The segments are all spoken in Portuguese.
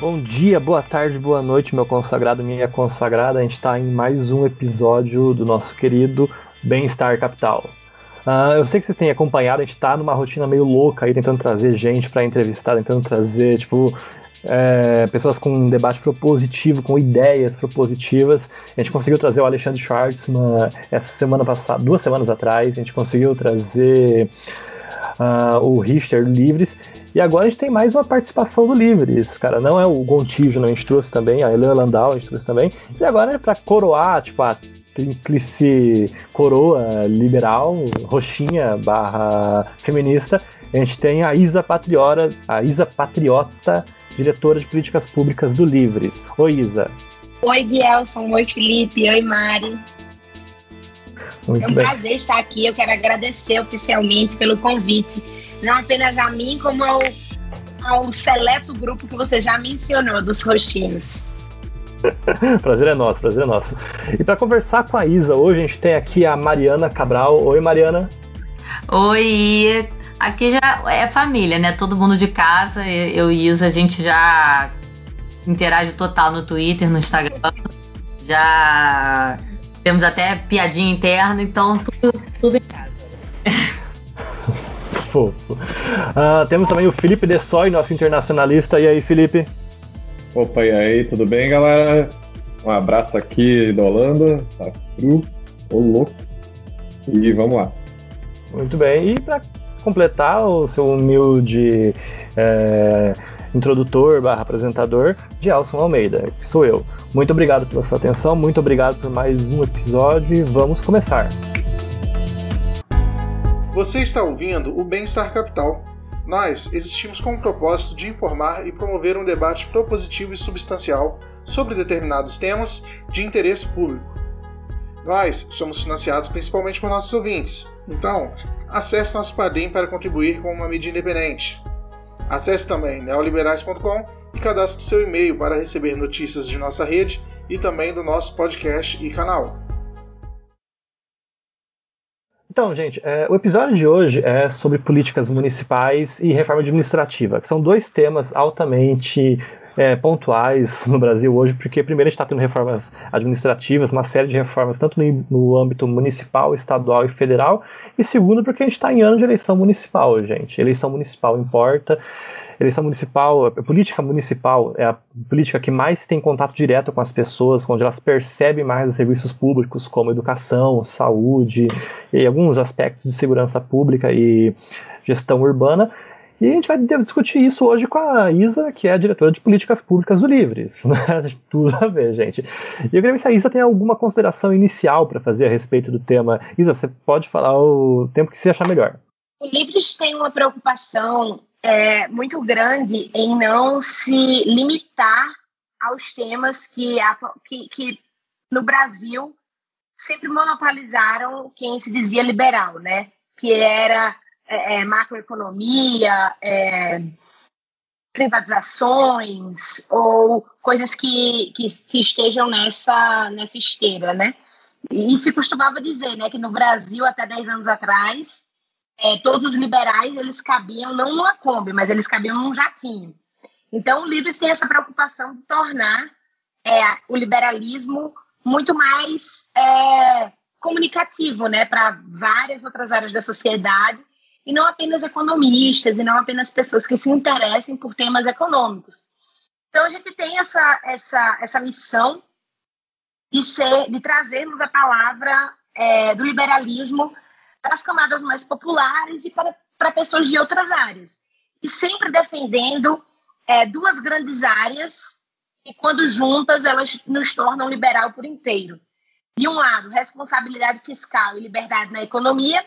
Bom dia, boa tarde, boa noite, meu consagrado, minha consagrada. A gente está em mais um episódio do nosso querido Bem-Estar Capital. Uh, eu sei que vocês têm acompanhado, a gente está numa rotina meio louca aí, tentando trazer gente para entrevistar, tentando trazer, tipo, é, pessoas com um debate propositivo, com ideias propositivas. A gente conseguiu trazer o Alexandre Schwartz essa semana passada, duas semanas atrás, a gente conseguiu trazer uh, o Richter Livres. E agora a gente tem mais uma participação do Livres, cara. Não é o Gontijo, não, a gente trouxe também, a Helena Landau a gente trouxe também. E agora é para coroar, tipo, a tríplice coroa liberal, roxinha barra feminista, a gente tem a Isa Patriota, a Isa Patriota, diretora de políticas públicas do Livres. Oi, Isa. Oi, Bielson. Oi, Felipe. Oi, Mari. Muito é um bem. prazer estar aqui. Eu quero agradecer oficialmente pelo convite, não apenas a mim, como ao, ao seleto grupo que você já mencionou, dos roxinhos. prazer é nosso, prazer é nosso. E para conversar com a Isa, hoje a gente tem aqui a Mariana Cabral. Oi, Mariana. Oi, aqui já é família, né? Todo mundo de casa, eu e Isa, a gente já interage total no Twitter, no Instagram. Já temos até piadinha interna, então tudo, tudo em casa. Fofo. Uh, temos também o Felipe Dessoi, nosso internacionalista. E aí, Felipe? Opa, e aí, tudo bem, galera? Um abraço aqui da Holanda, tá frio, ô louco. E vamos lá. Muito bem, e para completar o seu humilde é, introdutor barra apresentador de Alson Almeida, que sou eu. Muito obrigado pela sua atenção, muito obrigado por mais um episódio e vamos começar. Você está ouvindo o Bem-Estar Capital. Nós existimos com o propósito de informar e promover um debate propositivo e substancial sobre determinados temas de interesse público. Nós somos financiados principalmente por nossos ouvintes, então acesse nosso Padrim para contribuir com uma mídia independente. Acesse também neoliberais.com e cadastre seu e-mail para receber notícias de nossa rede e também do nosso podcast e canal. Então, gente, é, o episódio de hoje é sobre políticas municipais e reforma administrativa, que são dois temas altamente é, pontuais no Brasil hoje, porque primeiro a gente está tendo reformas administrativas, uma série de reformas, tanto no, no, âmbito municipal, estadual e federal, e segundo, porque a gente está em ano de eleição municipal, gente. Eleição municipal importa. Eleição municipal, a política municipal é a política que mais tem contato direto com as pessoas, onde elas percebem mais os serviços públicos, como educação, saúde e alguns aspectos de segurança pública e gestão urbana. E a gente vai discutir isso hoje com a Isa, que é a diretora de políticas públicas do Livres. Né? Tudo a ver, gente. E eu queria ver se a Isa tem alguma consideração inicial para fazer a respeito do tema. Isa, você pode falar o tempo que você achar melhor. O Livres tem uma preocupação é, muito grande em não se limitar aos temas que, que, que no Brasil sempre monopolizaram quem se dizia liberal, né? Que era é, é, macroeconomia, é, privatizações ou coisas que, que, que, estejam nessa, nessa esteira, né? E se costumava dizer, né, que no Brasil, até 10 anos atrás, é, todos os liberais, eles cabiam não numa Kombi, mas eles cabiam num jatinho. Então, o Livres tem essa preocupação de tornar é, o liberalismo muito mais é, comunicativo, né, para várias outras áreas da sociedade e não apenas economistas, e não apenas pessoas que se interessem por temas econômicos. Então, a gente tem essa, essa, essa missão de, ser, de trazermos a palavra é, do liberalismo para as camadas mais populares e para, para pessoas de outras áreas. E sempre defendendo é, duas grandes áreas que, quando juntas, elas nos tornam liberal por inteiro. De um lado, responsabilidade fiscal e liberdade na economia,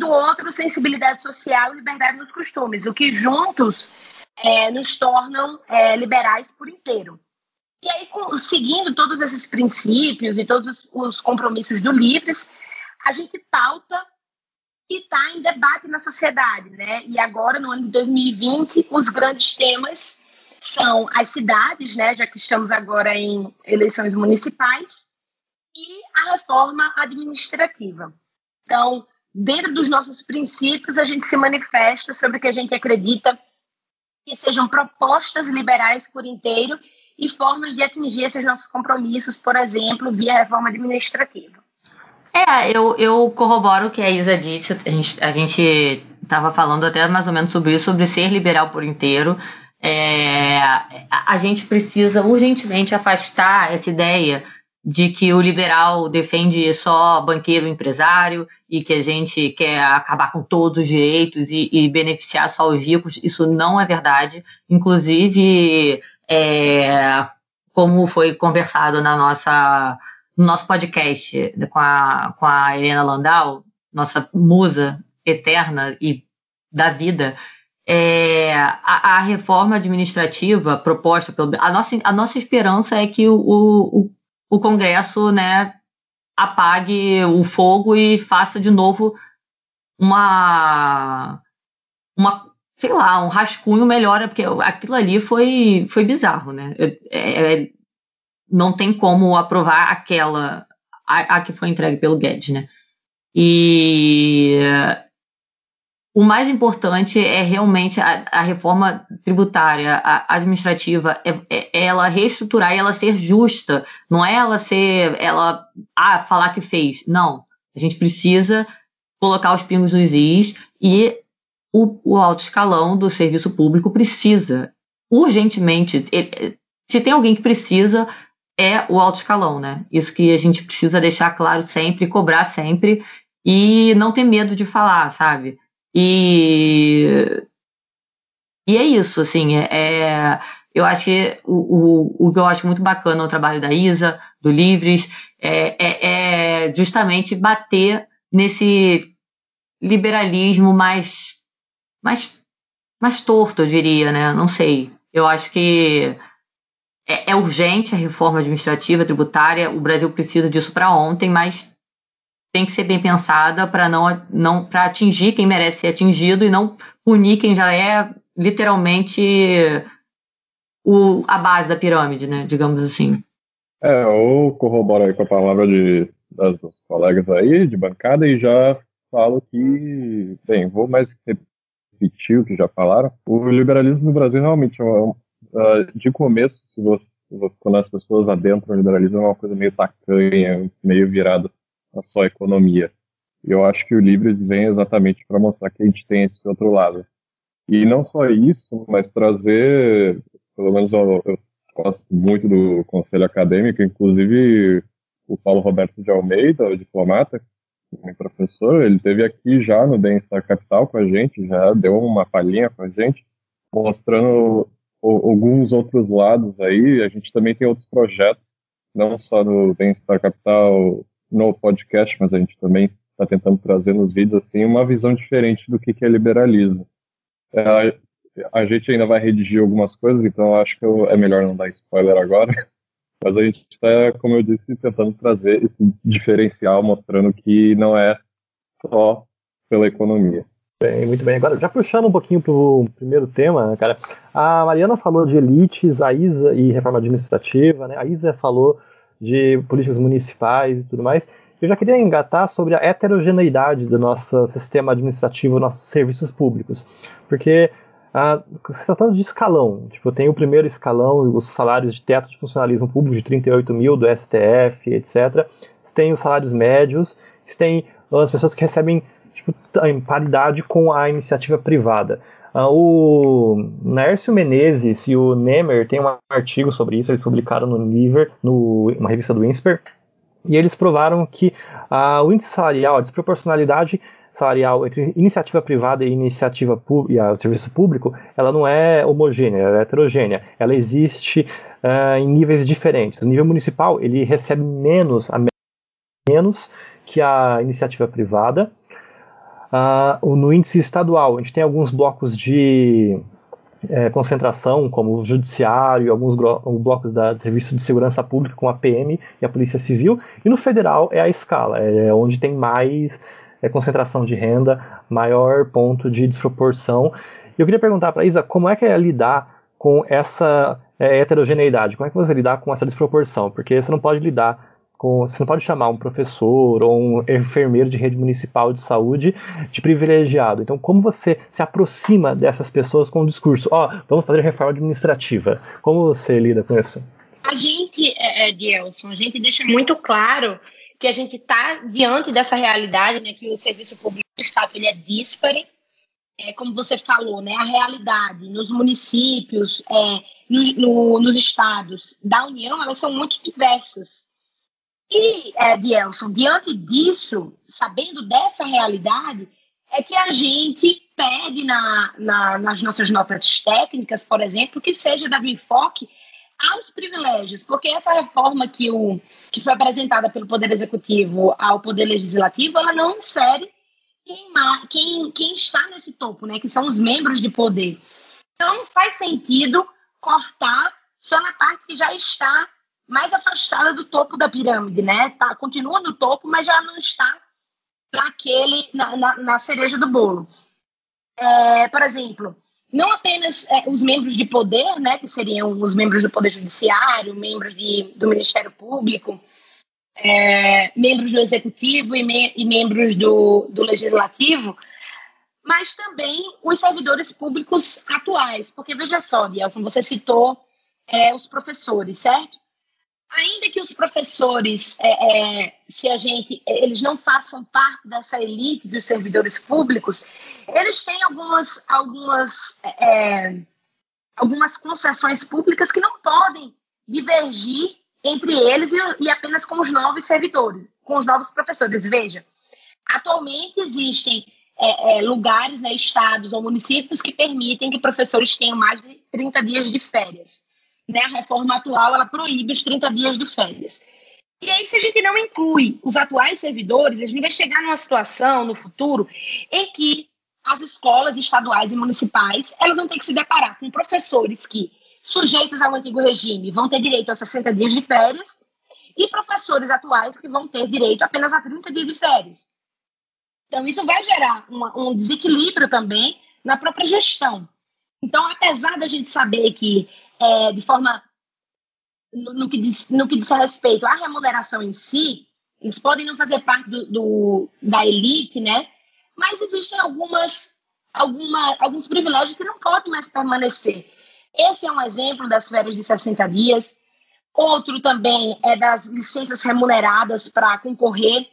do outro, sensibilidade social e liberdade nos costumes, o que juntos é, nos tornam é, liberais por inteiro. E aí, com, seguindo todos esses princípios e todos os compromissos do Livres, a gente pauta e está em debate na sociedade, né? E agora, no ano de 2020, os grandes temas são as cidades, né? Já que estamos agora em eleições municipais, e a reforma administrativa. Então, dentro dos nossos princípios, a gente se manifesta sobre o que a gente acredita que sejam propostas liberais por inteiro e formas de atingir esses nossos compromissos, por exemplo, via reforma administrativa. É, eu, eu corroboro o que a Isa disse. A gente estava falando até mais ou menos sobre isso, sobre ser liberal por inteiro. É, a gente precisa urgentemente afastar essa ideia de que o liberal defende só banqueiro empresário e que a gente quer acabar com todos os direitos e, e beneficiar só os ricos. Isso não é verdade. Inclusive, é, como foi conversado na nossa, no nosso podcast com a, com a Helena Landau, nossa musa eterna e da vida, é, a, a, reforma administrativa proposta pelo. A nossa, a nossa esperança é que o, o, o Congresso né, apague o fogo e faça de novo uma. uma sei lá, um rascunho melhor, porque aquilo ali foi, foi bizarro, né? É, é, não tem como aprovar aquela, a, a, que foi entregue pelo Guedes, né? E o mais importante é realmente a, a reforma tributária, a administrativa, é, é, ela reestruturar e ela ser justa. Não é ela ser, ela ah, falar que fez. Não. A gente precisa colocar os pingos nos is e o, o alto escalão do serviço público precisa urgentemente. Se tem alguém que precisa, é o alto escalão, né? Isso que a gente precisa deixar claro sempre, cobrar sempre e não ter medo de falar, sabe? E, e é isso, assim, é, é eu acho que o, o, o, que eu acho muito bacana no trabalho da Isa, do Livres, é, é, é justamente bater nesse liberalismo mais, mais, mais torto, eu diria, né? Não sei. Eu acho que é, é urgente a reforma administrativa, tributária, o Brasil precisa disso para ontem, mas tem que ser bem pensada para não, não para atingir quem merece ser atingido e não punir quem já é literalmente o, a base da pirâmide, né? Digamos assim. É, ou corroboro aí com a palavra de, das, dos colegas aí de bancada e já falo que, bem, vou mais repetir o que já falaram. O liberalismo no Brasil realmente é um, uh, de começo, se você, quando as pessoas adentram o liberalismo, é uma coisa meio tacanha, meio virada a sua economia. E eu acho que o Livres vem exatamente para mostrar que a gente tem esse outro lado. E não só isso, mas trazer, pelo menos eu, eu gosto muito do conselho acadêmico, inclusive o Paulo Roberto de Almeida, o diplomata, meu professor, ele teve aqui já no Bem-Estar Capital com a gente, já deu uma palhinha com a gente, mostrando alguns outros lados aí. A gente também tem outros projetos, não só no Bem-Estar Capital no podcast, mas a gente também está tentando trazer nos vídeos assim uma visão diferente do que, que é liberalismo. É, a gente ainda vai redigir algumas coisas, então acho que eu, é melhor não dar spoiler agora. Mas a gente está, como eu disse, tentando trazer esse diferencial, mostrando que não é só pela economia. Bem, muito bem. Agora, já puxando um pouquinho para o primeiro tema, cara, a Mariana falou de elites, a Isa e reforma administrativa, né? A Isa falou de políticas municipais e tudo mais. Eu já queria engatar sobre a heterogeneidade do nosso sistema administrativo, nossos serviços públicos, porque ah, se tratando de escalão, tipo, tem o primeiro escalão, os salários de teto de funcionalismo público de 38 mil do STF, etc. Você tem os salários médios, você tem as pessoas que recebem tipo, em paridade com a iniciativa privada. Uh, o Nércio Menezes e o Nemer têm um artigo sobre isso, eles publicaram no Niver, no, uma revista do INSPER, e eles provaram que uh, o índice salarial, a desproporcionalidade salarial entre iniciativa privada e iniciativa e o serviço público, ela não é homogênea, ela é heterogênea. Ela existe uh, em níveis diferentes. O nível municipal ele recebe menos, menos que a iniciativa privada, Uh, no índice estadual, a gente tem alguns blocos de é, concentração, como o judiciário, alguns blocos da Serviço de Segurança Pública, como a PM e a Polícia Civil, e no federal é a escala, é onde tem mais é, concentração de renda, maior ponto de desproporção. Eu queria perguntar para Isa como é que é lidar com essa é, heterogeneidade, como é que você lidar com essa desproporção, porque você não pode lidar com, você não pode chamar um professor ou um enfermeiro de rede municipal de saúde de privilegiado. Então, como você se aproxima dessas pessoas com o discurso, ó, oh, vamos fazer reforma administrativa? Como você lida com isso? A gente, é, é, a gente deixa muito claro que a gente está diante dessa realidade, né, que o serviço público de Estado ele é díspare, é, como você falou, né, a realidade nos municípios, é, no, no, nos estados da União, elas são muito diversas. E, é, Dielson, diante disso, sabendo dessa realidade, é que a gente pede na, na, nas nossas notas técnicas, por exemplo, que seja dado enfoque aos privilégios, porque essa reforma que, o, que foi apresentada pelo Poder Executivo ao Poder Legislativo, ela não insere quem, quem, quem está nesse topo, né, que são os membros de poder. Então, faz sentido cortar só na parte que já está mais afastada do topo da pirâmide, né? Tá, continua no topo, mas já não está naquele, na, na, na cereja do bolo. É, por exemplo, não apenas é, os membros de poder, né, que seriam os membros do Poder Judiciário, membros de, do Ministério Público, é, membros do Executivo e, me, e membros do, do Legislativo, mas também os servidores públicos atuais. Porque, veja só, Bielson, você citou é, os professores, certo? Ainda que os professores, é, é, se a gente, eles não façam parte dessa elite dos servidores públicos, eles têm algumas, algumas, é, algumas concessões públicas que não podem divergir entre eles e, e, apenas com os novos servidores, com os novos professores. Veja, atualmente existem é, é, lugares, né, estados ou municípios que permitem que professores tenham mais de 30 dias de férias né, a reforma atual ela proíbe os 30 dias de férias. E aí, se a gente não inclui os atuais servidores, a gente vai chegar numa situação no futuro em que as escolas estaduais e municipais elas vão ter que se deparar com professores que, sujeitos ao antigo regime, vão ter direito a 60 dias de férias e professores atuais que vão ter direito apenas a 30 dias de férias. Então, isso vai gerar uma, um desequilíbrio também na própria gestão. Então, apesar da gente saber que é, de forma no, no, que diz, no que diz respeito à remuneração em si, eles podem não fazer parte do, do, da elite, né? Mas existem algumas, alguma, alguns privilégios que não podem mais permanecer. Esse é um exemplo das férias de 60 dias. Outro também é das licenças remuneradas para concorrer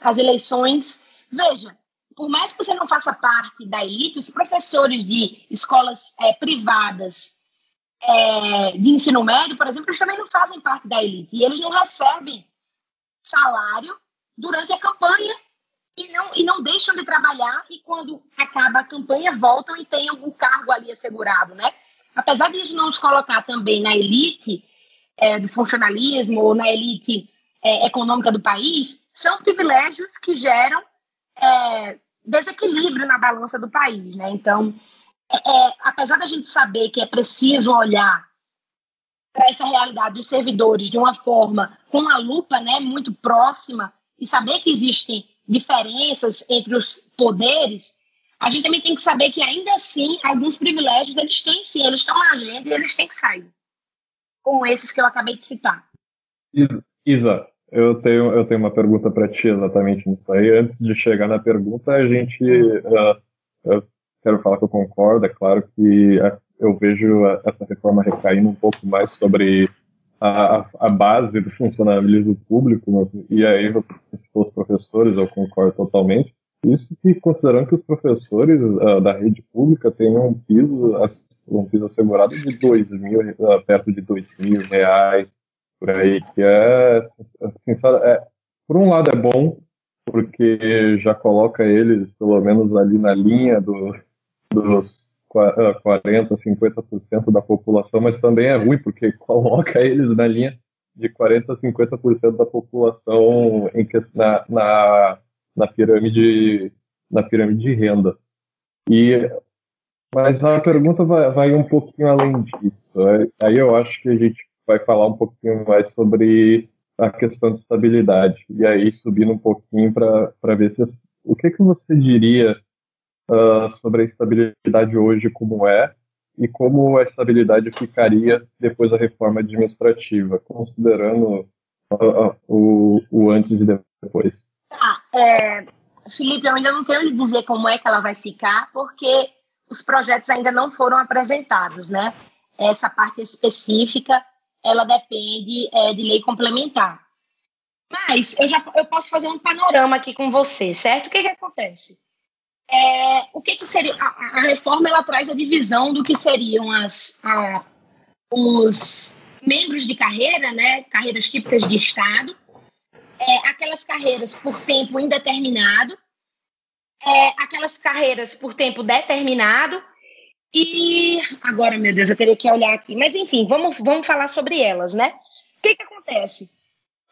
às eleições. Veja, por mais que você não faça parte da elite, os professores de escolas é, privadas é, de ensino médio, por exemplo, eles também não fazem parte da elite. E eles não recebem salário durante a campanha e não, e não deixam de trabalhar. E quando acaba a campanha, voltam e têm o cargo ali assegurado, né? Apesar de não nos colocar também na elite é, do funcionalismo ou na elite é, econômica do país, são privilégios que geram é, desequilíbrio na balança do país, né? Então, é, apesar da gente saber que é preciso olhar para essa realidade dos servidores de uma forma com a lupa né, muito próxima e saber que existem diferenças entre os poderes, a gente também tem que saber que ainda assim alguns privilégios eles têm sim, eles estão na agenda e eles têm que sair. Com esses que eu acabei de citar. Isa, eu tenho, eu tenho uma pergunta para ti exatamente nisso aí. Antes de chegar na pergunta, a gente uh, uh, quero falar que eu concordo. É claro que é, eu vejo essa reforma recaindo um pouco mais sobre a, a base do funcionalismo público, e aí você citou os professores, eu concordo totalmente. Isso que considerando que os professores uh, da rede pública têm um piso, um piso assegurado de dois mil, uh, perto de dois mil reais, por aí, que é, assim, é, por um lado é bom, porque já coloca eles, pelo menos ali na linha do, dos 40, 50% da população, mas também é ruim porque coloca eles na linha de 40 a 50% da população em que, na, na, na, pirâmide na pirâmide de renda. E mas a pergunta vai, vai um pouquinho além disso. Aí eu acho que a gente vai falar um pouquinho mais sobre a questão de estabilidade. E aí subindo um pouquinho para ver se o que que você diria uh, sobre a estabilidade hoje como é e como a estabilidade ficaria depois da reforma administrativa, considerando o, o antes e depois. Ah, é, Felipe, eu ainda não tenho lhe dizer como é que ela vai ficar, porque os projetos ainda não foram apresentados, né? Essa parte específica, ela depende é, de lei complementar. Mas eu já eu posso fazer um panorama aqui com você, certo? O que, que acontece? É, o que, que seria a, a, reforma? Ela traz a divisão do que seriam as a, os membros de carreira, né? Carreiras típicas de Estado, é, aquelas carreiras por tempo indeterminado, é, aquelas carreiras por tempo determinado e agora, meu Deus, eu teria que olhar aqui. Mas enfim, vamos, vamos falar sobre elas, né? O que, que acontece?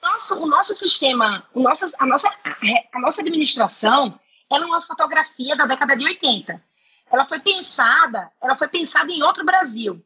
Nosso, o nosso sistema, o nosso, a, nossa, a, nossa administração, ela é uma fotografia da década de 80. Ela foi pensada, ela foi pensada em outro Brasil.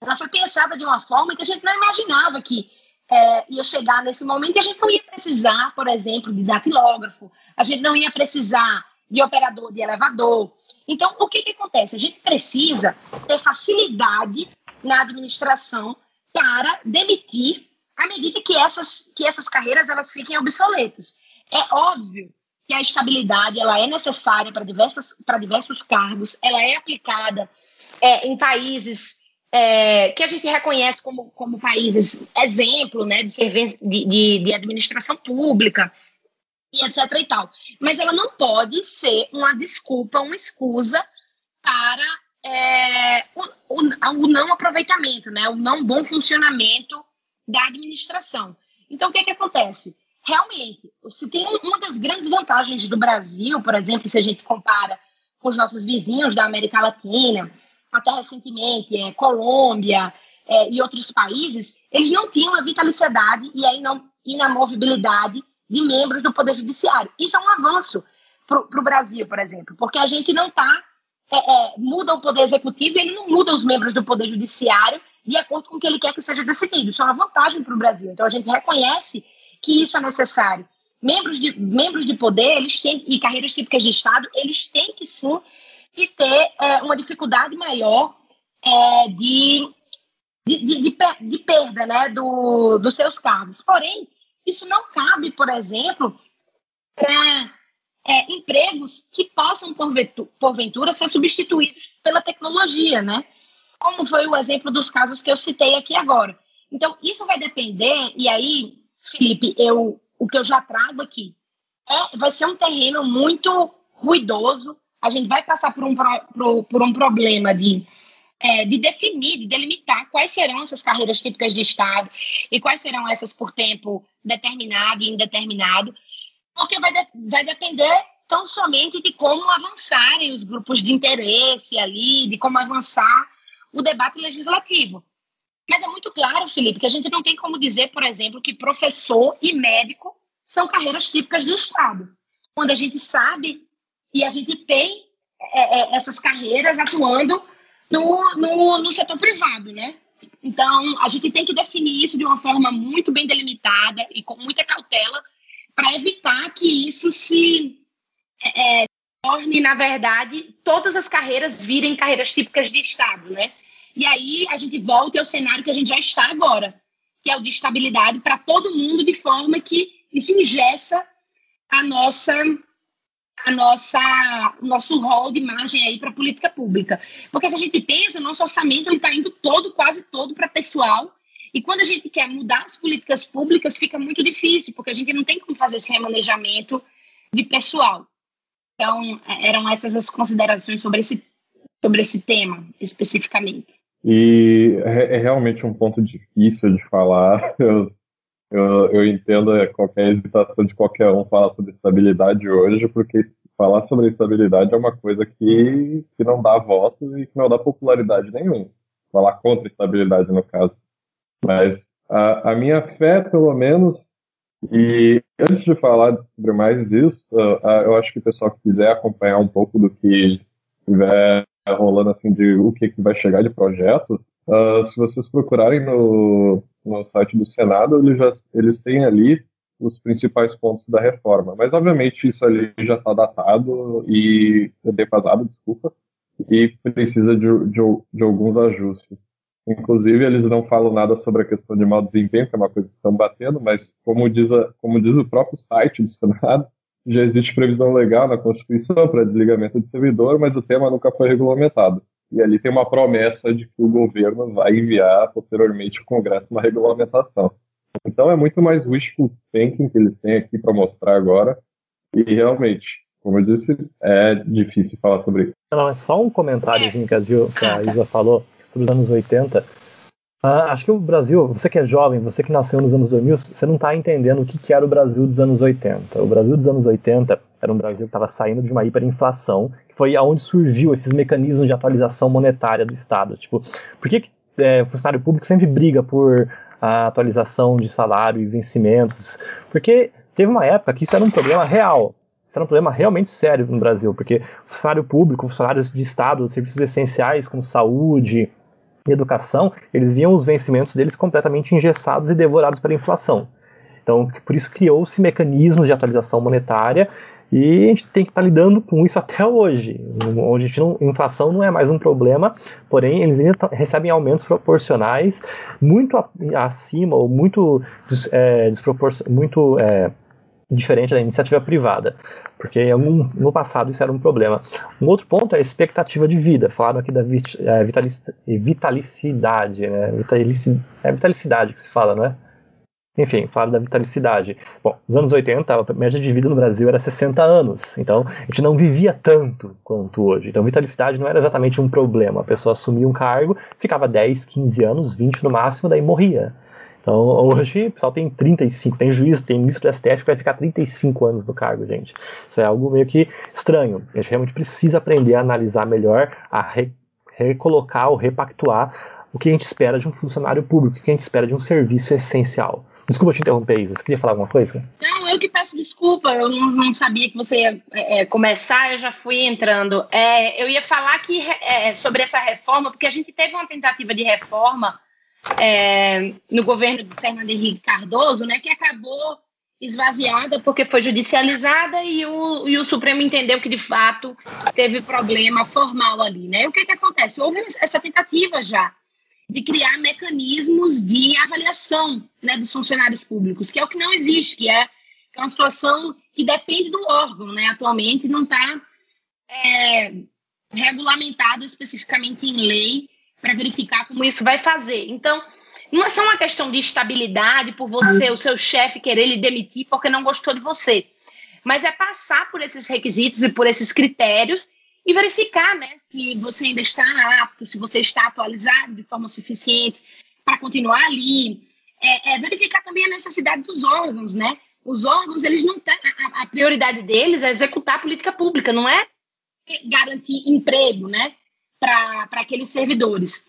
Ela foi pensada de uma forma que a gente não imaginava que é, ia chegar nesse momento que a gente não ia precisar, por exemplo, de datilógrafo, a gente não ia precisar de operador de elevador. Então, o que, que acontece? A gente precisa ter facilidade na administração para demitir à medida que essas, que essas carreiras elas fiquem obsoletas. É óbvio que a estabilidade ela é necessária para diversos, para diversos cargos, ela é aplicada é, em países é, que a gente reconhece como, como países exemplo né, de, de, de, de administração pública, e etc e tal. Mas ela não pode ser uma desculpa, uma excusa para é, o, o, o, não aproveitamento, né, o não bom funcionamento da administração. Então, o que, é que acontece? Realmente, se tem uma das grandes vantagens do Brasil, por exemplo, se a gente compara com os nossos vizinhos da América Latina, até recentemente, é, Colômbia é, e outros países, eles não tinham a vitaliciedade e a inamovibilidade de membros do Poder Judiciário. Isso é um avanço para o Brasil, por exemplo, porque a gente não está. É, é, muda o Poder Executivo ele não muda os membros do Poder Judiciário de acordo com o que ele quer que seja decidido. Isso é uma vantagem para o Brasil. Então a gente reconhece que isso é necessário. Membros de, membros de poder eles têm, e carreiras típicas de Estado, eles têm que sim que ter é, uma dificuldade maior é, de, de, de, de, perda né, do, dos seus cargos. Porém, isso não cabe, por exemplo, para é, empregos que possam, porventura, ser substituídos pela tecnologia, né? Como foi o exemplo dos casos que eu citei aqui agora. Então, isso vai depender, e aí, Felipe, eu, o que eu já trago aqui é, vai ser um terreno muito ruidoso. A gente vai passar por um, por, por um problema de é, de definir, de delimitar quais serão essas carreiras típicas de Estado e quais serão essas por tempo determinado e indeterminado, porque vai, de, vai depender tão somente de como avançarem os grupos de interesse ali, de como avançar o debate legislativo. Mas é muito claro, Felipe, que a gente não tem como dizer, por exemplo, que professor e médico são carreiras típicas do Estado, quando a gente sabe e a gente tem é, é, essas carreiras atuando no, no, no setor privado, né? Então, a gente tem que definir isso de uma forma muito bem delimitada e com muita cautela para evitar que isso se é, é, torne, na verdade, todas as carreiras virem carreiras típicas de Estado, né? E aí a gente volta ao cenário que a gente já está agora, que é o de estabilidade para todo mundo, de forma que isso ingessa a nossa a nossa, nosso rol de margem aí para política pública. Porque se a gente pensa, nosso orçamento está indo todo, quase todo para pessoal, e quando a gente quer mudar as políticas públicas, fica muito difícil, porque a gente não tem como fazer esse remanejamento de pessoal. Então, eram essas as considerações sobre esse, sobre esse tema, especificamente. E é, é realmente um ponto difícil de falar. Eu eu, eu entendo qualquer hesitação de qualquer um falar sobre estabilidade hoje, porque falar sobre estabilidade é uma coisa que, que não dá voto e que não dá popularidade nenhuma. Falar contra estabilidade, no caso. Mas a, a minha fé, pelo menos, e antes de falar sobre mais isso, uh, eu acho que o pessoal que quiser acompanhar um pouco do que estiver rolando assim de o que, que vai chegar de projeto, uh, se vocês procurarem no, no site do Senado, eles, já, eles têm ali os principais pontos da reforma. Mas, obviamente, isso ali já está datado e defasado, desculpa, e precisa de, de, de, alguns ajustes. Inclusive, eles não falam nada sobre a questão de mau desempenho, que é uma coisa que estão batendo, mas como diz, a, como diz o próprio site do Senado, já existe previsão legal na Constituição para desligamento de servidor, mas o tema nunca foi regulamentado. E ali tem uma promessa de que o governo vai enviar posteriormente ao Congresso uma regulamentação. Então é muito mais wishful thinking que eles têm aqui para mostrar agora. E realmente, como eu disse, é difícil falar sobre isso. Não, é só um comentário que a, Gil, que a Isa falou sobre os anos 80. Ah, acho que o Brasil, você que é jovem, você que nasceu nos anos 2000, você não está entendendo o que, que era o Brasil dos anos 80. O Brasil dos anos 80 era um Brasil que estava saindo de uma hiperinflação, que foi aonde surgiu esses mecanismos de atualização monetária do Estado. Tipo, por que é, o funcionário público sempre briga por a atualização de salário e vencimentos? Porque teve uma época que isso era um problema real. Isso era um problema realmente sério no Brasil, porque funcionário público, funcionários de Estado, serviços essenciais como saúde, e educação, eles viam os vencimentos deles completamente engessados e devorados pela inflação. Então, por isso criou-se mecanismos de atualização monetária e a gente tem que estar lidando com isso até hoje, onde a gente não, inflação não é mais um problema, porém eles ainda recebem aumentos proporcionais muito acima ou muito é, muito é, diferente da iniciativa privada, porque no passado isso era um problema. Um outro ponto é a expectativa de vida. Falaram aqui da é, vitalicidade, né? é vitalicidade que se fala, não é? Enfim, falaram da vitalicidade. Bom, nos anos 80, a média de vida no Brasil era 60 anos, então a gente não vivia tanto quanto hoje. Então, vitalicidade não era exatamente um problema. A pessoa assumia um cargo, ficava 10, 15 anos, 20 no máximo, daí morria. Então, hoje, o pessoal tem 35, tem juiz, tem ministro da STF que vai ficar 35 anos no cargo, gente. Isso é algo meio que estranho. A gente realmente precisa aprender a analisar melhor, a re recolocar ou repactuar o que a gente espera de um funcionário público, o que a gente espera de um serviço essencial. Desculpa te interromper, Isa. Você queria falar alguma coisa? Não, eu que peço desculpa. Eu não, não sabia que você ia é, começar, eu já fui entrando. É, eu ia falar que, é, sobre essa reforma, porque a gente teve uma tentativa de reforma é, no governo de Fernando Henrique Cardoso, né, que acabou esvaziada porque foi judicializada e o, e o Supremo entendeu que de fato teve problema formal ali, né? O que que acontece? Houve essa tentativa já de criar mecanismos de avaliação né, dos funcionários públicos, que é o que não existe, que é, que é uma situação que depende do órgão, né? Atualmente não está é, regulamentado especificamente em lei para verificar como isso vai fazer. Então, não é só uma questão de estabilidade por você, o seu chefe querer lhe demitir porque não gostou de você, mas é passar por esses requisitos e por esses critérios e verificar, né, se você ainda está apto, se você está atualizado de forma suficiente para continuar ali. É, é, verificar também a necessidade dos órgãos, né? Os órgãos, eles não têm a, a prioridade deles é executar a política pública, não é garantir emprego, né? Para aqueles servidores.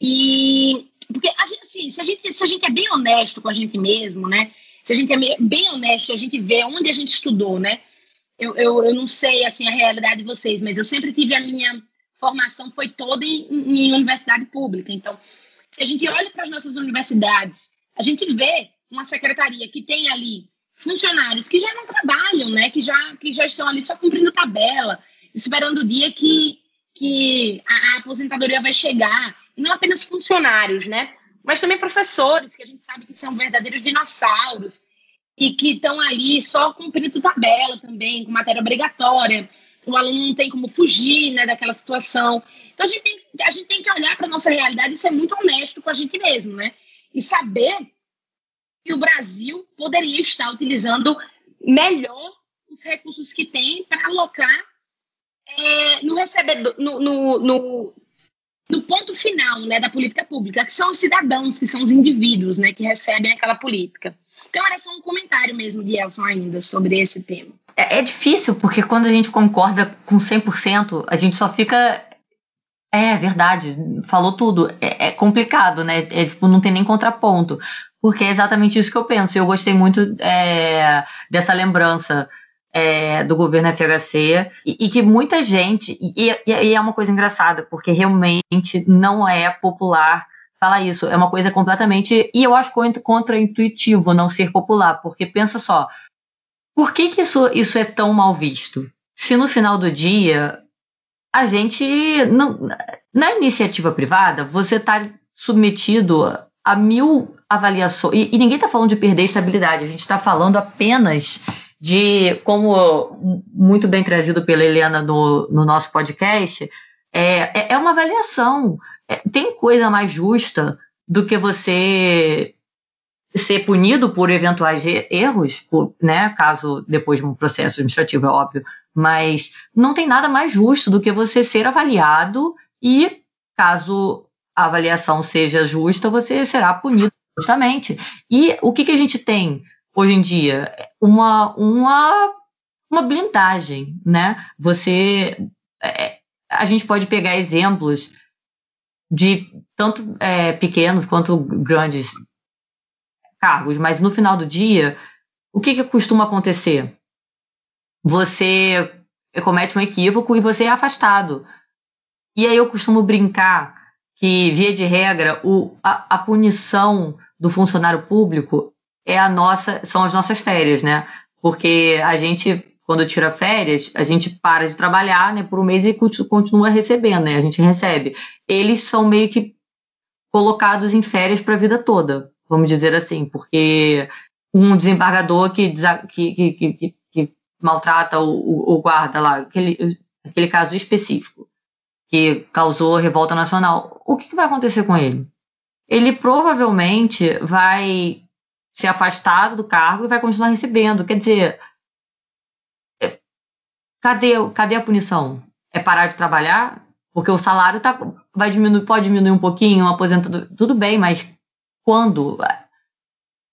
E porque assim, se a gente se a gente é bem honesto com a gente mesmo, né? Se a gente é bem honesto, a gente vê onde a gente estudou, né? Eu, eu, eu não sei assim a realidade de vocês, mas eu sempre tive a minha formação foi toda em, em universidade pública. Então, se a gente olha para as nossas universidades, a gente vê uma secretaria que tem ali funcionários que já não trabalham, né? Que já que já estão ali só cumprindo tabela, esperando o dia que que a, aposentadoria vai chegar, e não apenas funcionários, né? Mas também professores, que a gente sabe que são verdadeiros dinossauros e que estão ali só cumprindo tabela também, com matéria obrigatória. O aluno não tem como fugir né, daquela situação. Então a gente tem, a gente tem que olhar para a nossa realidade e ser muito honesto com a gente mesmo, né? E saber que o Brasil poderia estar utilizando melhor os recursos que tem para alocar é, no recebedor, no, no, no, no, ponto final né, da política pública, que são os cidadãos, que são os indivíduos né, que recebem aquela política. Então, era só um comentário mesmo de Elson ainda sobre esse tema. É, é difícil, porque quando a gente concorda com 100%, a gente só fica. É verdade, falou tudo. É, é complicado, né? É, tipo, não tem nem contraponto. Porque é exatamente isso que eu penso. Eu gostei muito é, dessa lembrança é, do governo FHC e, e, que muita gente, e, e, é uma coisa engraçada, porque realmente não é popular falar isso, é uma coisa completamente, e eu acho contra-intuitivo não ser popular, porque pensa só, por que, que isso, isso é tão mal visto? Se no final do dia a gente não, na iniciativa privada você está submetido a mil avaliações e, e ninguém está falando de perder estabilidade. A gente está falando apenas de, como muito bem trazido pela Helena no, no nosso podcast, é, é, é uma avaliação. É, tem coisa mais justa do que você ser punido por eventuais erros, por, né, caso depois de um processo administrativo, é óbvio, mas não tem nada mais justo do que você ser avaliado e, caso a avaliação seja justa, você será punido justamente. E o que, que a gente tem hoje em dia? Uma, uma, uma blindagem, né? Você. É, a gente pode pegar exemplos de tanto é, pequenos quanto grandes cargos, mas no final do dia, o que, que costuma acontecer? Você comete um equívoco e você é afastado. E aí eu costumo brincar que, via de regra, o, a, a punição do funcionário público é a nossa, são as nossas férias, né? Porque a gente, quando tira férias, a gente para de trabalhar né, por um mês e continua recebendo, né? A gente recebe. Eles são meio que colocados em férias para a vida toda vamos dizer assim, porque um desembargador que, que, que, que, maltrata o, o, guarda lá, aquele, aquele caso específico, que causou revolta nacional, o que, que vai acontecer com ele? Ele provavelmente vai se afastar do cargo e vai continuar recebendo. Quer dizer, cadê, cadê a punição? É parar de trabalhar? Porque o salário tá, vai diminuir, pode diminuir um pouquinho, um aposentado, tudo bem, mas quando?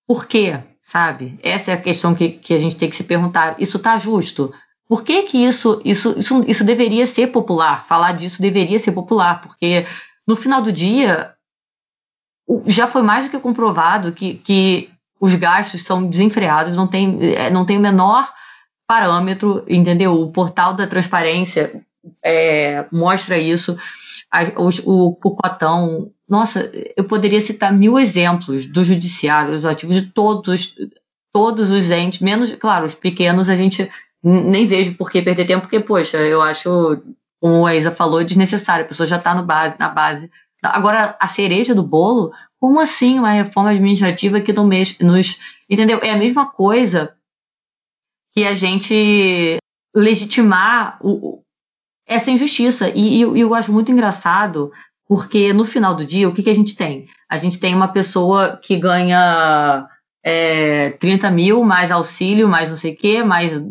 Por quê? Sabe? Essa é a questão que, que a gente tem que se perguntar. Isso está justo? Por que, que isso, isso, isso, isso deveria ser popular? Falar disso deveria ser popular, porque no final do dia já foi mais do que comprovado que, que os gastos são desenfreados, não tem, é, não tem o menor parâmetro, entendeu? O portal da transparência é, mostra isso. A, o, o, cotão nossa, eu poderia citar mil exemplos do judiciário, os ativos de todos, todos os entes, menos, claro, os pequenos a gente nem vejo por que perder tempo, porque, poxa, eu acho, como a Isa falou, desnecessário, a pessoa já está base, na base. Agora, a cereja do bolo, como assim uma reforma administrativa que não nos. Entendeu? É a mesma coisa que a gente legitimar o, essa injustiça. E, e eu acho muito engraçado porque no final do dia, o que, que a gente tem? A gente tem uma pessoa que ganha é, 30 mil, mais auxílio, mais não sei o quê, mais.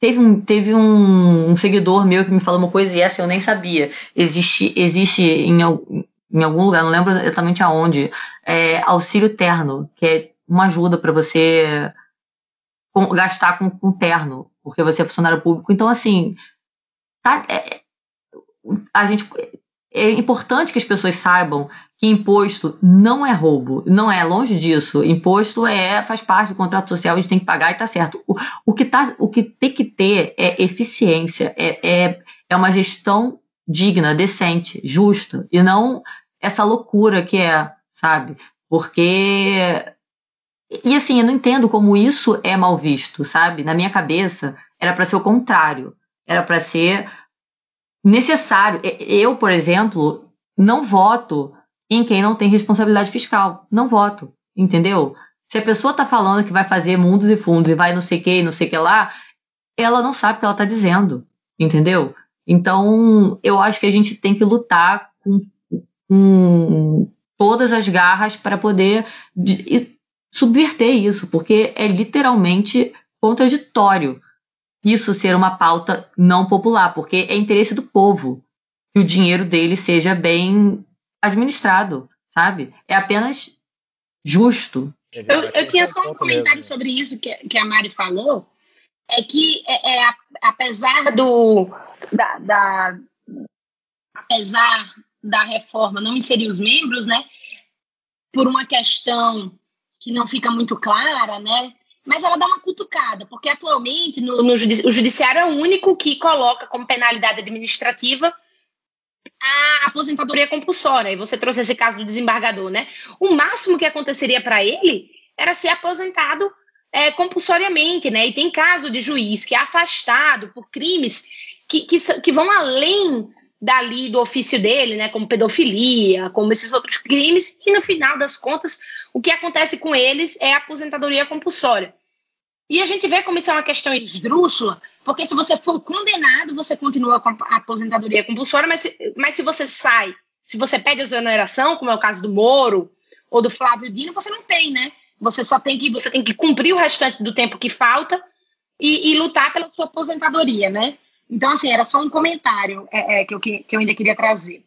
Teve, um, teve um, um, seguidor meu que me falou uma coisa e essa eu nem sabia. Existe, existe em, em algum lugar, não lembro exatamente aonde, é, auxílio terno, que é uma ajuda para você gastar com, com terno, porque você é funcionário público. Então, assim, tá, é, a gente é importante que as pessoas saibam que imposto não é roubo, não é longe disso. Imposto é faz parte do contrato social, a gente tem que pagar e está certo. O, o, que tá, o que tem que ter é eficiência, é, é, é uma gestão digna, decente, justa, e não essa loucura que é, sabe? Porque. E assim, eu não entendo como isso é mal visto, sabe? Na minha cabeça, era para ser o contrário. Era para ser necessário. Eu, por exemplo, não voto em quem não tem responsabilidade fiscal. Não voto, entendeu? Se a pessoa está falando que vai fazer mundos e fundos e vai não sei o que, não sei o que lá, ela não sabe o que ela está dizendo, entendeu? Então, eu acho que a gente tem que lutar com, com todas as garras para poder de, subverter isso, porque é literalmente contraditório isso ser uma pauta não popular, porque é interesse do povo que o dinheiro dele seja bem administrado, sabe? É apenas justo. Eu, eu tinha só um comentário sobre isso que, que a Mari falou, é que é, é apesar do da, da, apesar da reforma não inserir os membros, né, por uma questão que não fica muito clara, né, mas ela dá uma cutucada, porque atualmente no, no judici o judiciário é o único que coloca como penalidade administrativa a aposentadoria compulsória. E você trouxe esse caso do desembargador, né? O máximo que aconteceria para ele era ser aposentado é, compulsoriamente, né? E tem caso de juiz que é afastado por crimes que, que, que vão além dali do ofício dele, né, como pedofilia, como esses outros crimes, e no final das contas, o que acontece com eles é a aposentadoria compulsória. E a gente vê como isso é uma questão esdrúxula, porque se você for condenado, você continua com a aposentadoria compulsória, mas se, mas se você sai, se você pede exoneração, como é o caso do Moro ou do Flávio Dino, você não tem, né? Você só tem que você tem que cumprir o restante do tempo que falta e, e lutar pela sua aposentadoria, né? Então, assim, era só um comentário é, é, que, eu, que, que eu ainda queria trazer.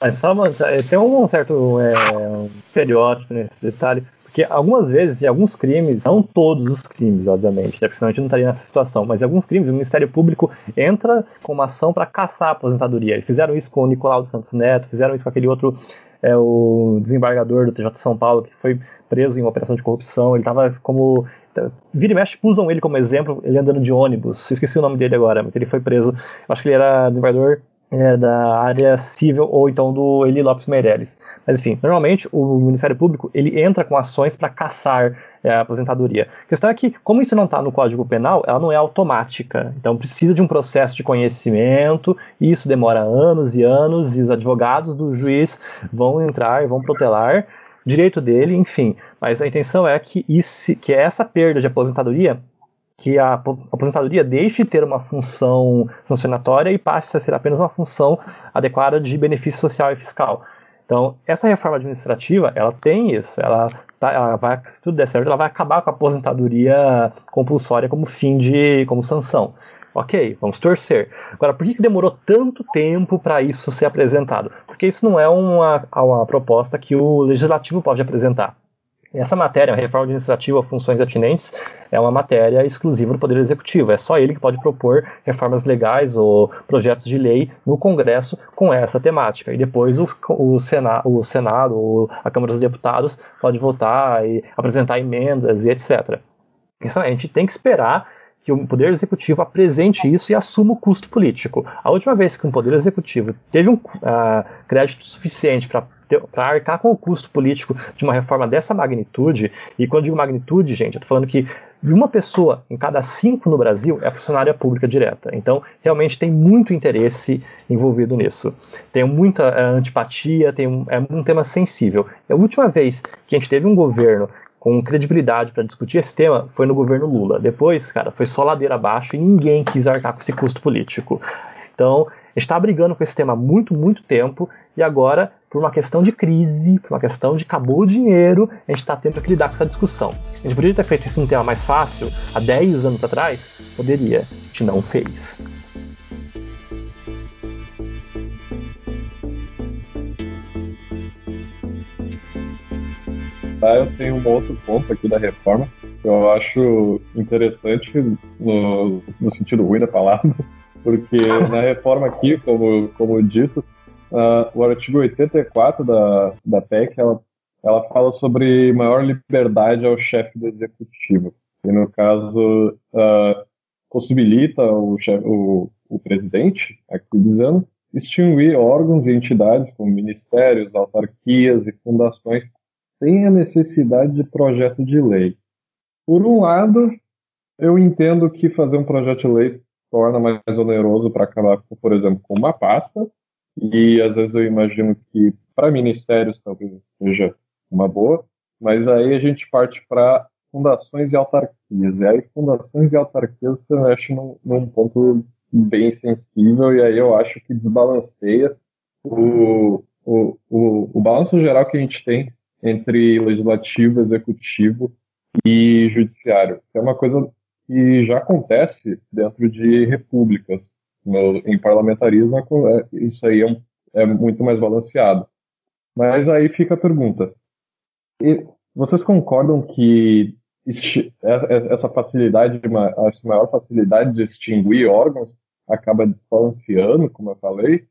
Mas só uma, é, tem um certo é, um estereótipo nesse detalhe, porque algumas vezes, em alguns crimes, não todos os crimes, obviamente, né, porque senão a gente não estaria nessa situação, mas em alguns crimes o Ministério Público entra com uma ação para caçar a aposentadoria. Eles fizeram isso com o Nicolau Santos Neto, fizeram isso com aquele outro, é, o desembargador do TJ São Paulo, que foi preso em uma operação de corrupção. Ele estava como Vira e mexe, usam ele como exemplo, ele andando de ônibus. Esqueci o nome dele agora, mas ele foi preso. Acho que ele era desembargador é, da área civil ou então do Eli Lopes Meirelles. Mas enfim, normalmente o Ministério Público ele entra com ações para caçar é, a aposentadoria. A questão é que, como isso não está no Código Penal, ela não é automática. Então precisa de um processo de conhecimento, e isso demora anos e anos, e os advogados do juiz vão entrar e vão protelar direito dele, enfim. Mas a intenção é que, isso, que essa perda de aposentadoria, que a aposentadoria deixe de ter uma função sancionatória e passe a ser apenas uma função adequada de benefício social e fiscal. Então, essa reforma administrativa, ela tem isso, ela, tá, ela vai, se tudo der certo, ela vai acabar com a aposentadoria compulsória como fim de, como sanção. Ok, vamos torcer. Agora, por que, que demorou tanto tempo para isso ser apresentado? Porque isso não é uma, uma proposta que o legislativo pode apresentar. Essa matéria, reforma administrativa, funções atinentes, é uma matéria exclusiva do Poder Executivo. É só ele que pode propor reformas legais ou projetos de lei no Congresso com essa temática. E depois o, o, Sena, o Senado a Câmara dos Deputados pode votar e apresentar emendas e etc. Então, a gente tem que esperar que o Poder Executivo apresente isso e assuma o custo político. A última vez que um Poder Executivo teve um uh, crédito suficiente para arcar com o custo político de uma reforma dessa magnitude, e quando digo magnitude, gente, eu estou falando que uma pessoa em cada cinco no Brasil é funcionária pública direta. Então, realmente tem muito interesse envolvido nisso. Tem muita uh, antipatia, tem um, é um tema sensível. A última vez que a gente teve um governo com credibilidade para discutir esse tema foi no governo Lula. Depois, cara, foi só ladeira abaixo e ninguém quis arcar com esse custo político. Então, está brigando com esse tema há muito, muito tempo e agora, por uma questão de crise, por uma questão de acabou o dinheiro, a gente está tendo que lidar com essa discussão. A gente poderia ter feito isso num tema mais fácil há 10 anos atrás? Poderia. A gente não fez. Tá, eu tenho um outro ponto aqui da reforma que eu acho interessante no, no sentido ruim da palavra, porque na reforma aqui, como, como dito, uh, o artigo 84 da, da PEC, ela, ela fala sobre maior liberdade ao chefe do executivo. E no caso, uh, possibilita o, chefe, o, o presidente, aqui dizendo, extinguir órgãos e entidades como ministérios, autarquias e fundações sem a necessidade de projeto de lei. Por um lado, eu entendo que fazer um projeto de lei torna mais oneroso para acabar, por exemplo, com uma pasta, e às vezes eu imagino que para ministérios talvez seja uma boa, mas aí a gente parte para fundações e autarquias. E aí fundações e autarquias você mexe num, num ponto bem sensível, e aí eu acho que desbalanceia o, o, o, o balanço geral que a gente tem entre legislativo, executivo e judiciário. É uma coisa que já acontece dentro de repúblicas. No, em parlamentarismo, é é, isso aí é, um, é, muito mais balanceado. Mas aí fica a pergunta: vocês concordam que essa facilidade, essa maior facilidade de extinguir órgãos acaba desbalanceando, como eu falei,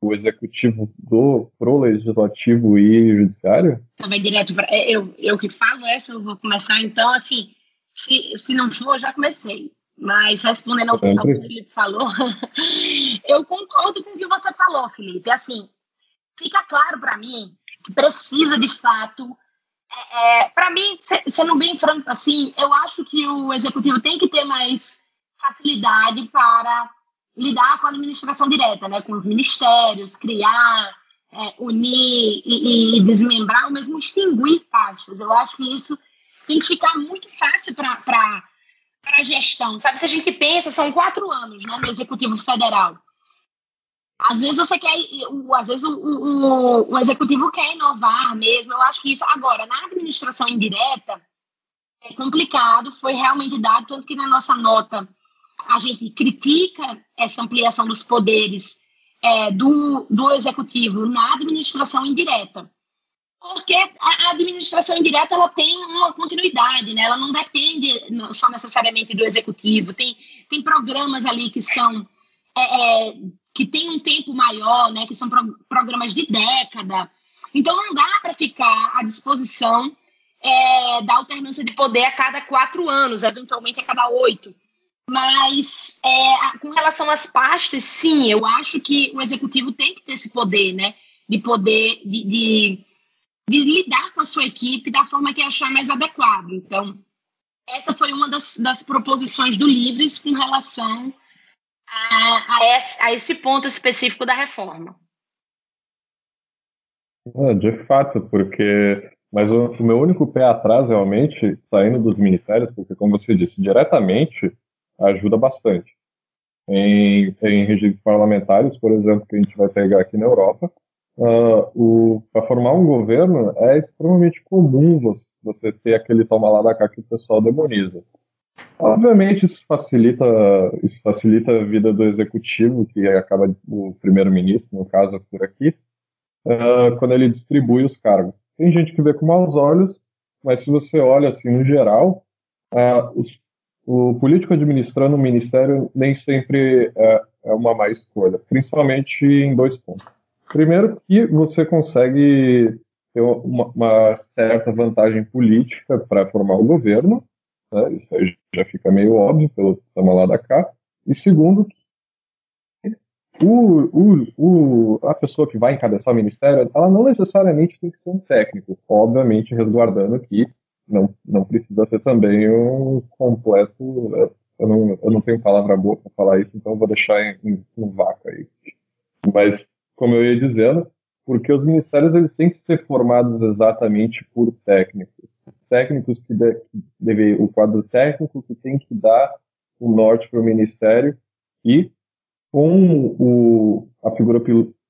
o executivo do pro legislativo e judiciário? Vai direto para é, eu, eu que falo essa, eu vou começar então assim, se, se não for, já comecei. Mas respondendo ao, ao que o Felipe falou, eu concordo com o que você falou, Felipe. Assim, fica claro para mim que precisa de fato. É, é para mim, sendo bem franco assim, eu acho que o executivo tem que ter mais facilidade para lidar com a administração direta, né, com os ministérios, criar, é, unir e, e, desmembrar, ou mesmo extinguir pastas. Eu acho que isso tem que ficar muito fácil para a gestão. Sabe, se a gente pensa, são quatro anos né, no Executivo Federal. Às vezes você quer, às vezes o, o, o, executivo quer inovar mesmo. Eu acho que isso agora na administração indireta é complicado. Foi realmente dado tanto que na nossa nota a gente critica essa ampliação dos poderes é, do, do executivo na administração indireta. Porque a administração indireta ela tem uma continuidade, né? ela não depende só necessariamente do executivo. Tem, tem programas ali que são é, é, que tem um tempo maior, né? que são pro, programas de década. Então não dá para ficar à disposição é, da alternância de poder a cada quatro anos, eventualmente a cada oito. Mas é, com relação às pastas, sim, eu acho que o executivo tem que ter esse poder, né? De poder de, de, de lidar com a sua equipe da forma que achar mais adequado. Então, essa foi uma das, das proposições do Livres com relação a, a, esse, a esse ponto específico da reforma. É, de fato, porque. Mas o, o meu único pé atrás, realmente, saindo dos ministérios, porque, como você disse, diretamente ajuda bastante. Em, em regimes parlamentares, por exemplo, que a gente vai pegar aqui na Europa, uh, para formar um governo é extremamente comum você, você ter aquele toma lá da cá que o pessoal demoniza. Obviamente isso facilita, isso facilita a vida do executivo, que acaba o primeiro-ministro, no caso por aqui, uh, quando ele distribui os cargos. Tem gente que vê com maus olhos, mas se você olha assim no geral, uh, os o político administrando o ministério nem sempre é, é uma má escolha, principalmente em dois pontos. Primeiro, que você consegue ter uma, uma certa vantagem política para formar o governo, né? isso aí já fica meio óbvio pelo toma lá da cá. E segundo, o, o, o, a pessoa que vai encabeçar o ministério, ela não necessariamente tem que ser um técnico, obviamente resguardando que não, não precisa ser também um completo. Eu não, eu não tenho palavra boa para falar isso, então vou deixar em, um vácuo aí. Mas, como eu ia dizendo, porque os ministérios eles têm que ser formados exatamente por técnicos. Técnicos que, de, que deve, o quadro técnico que tem que dar o norte para o ministério e com o, a figura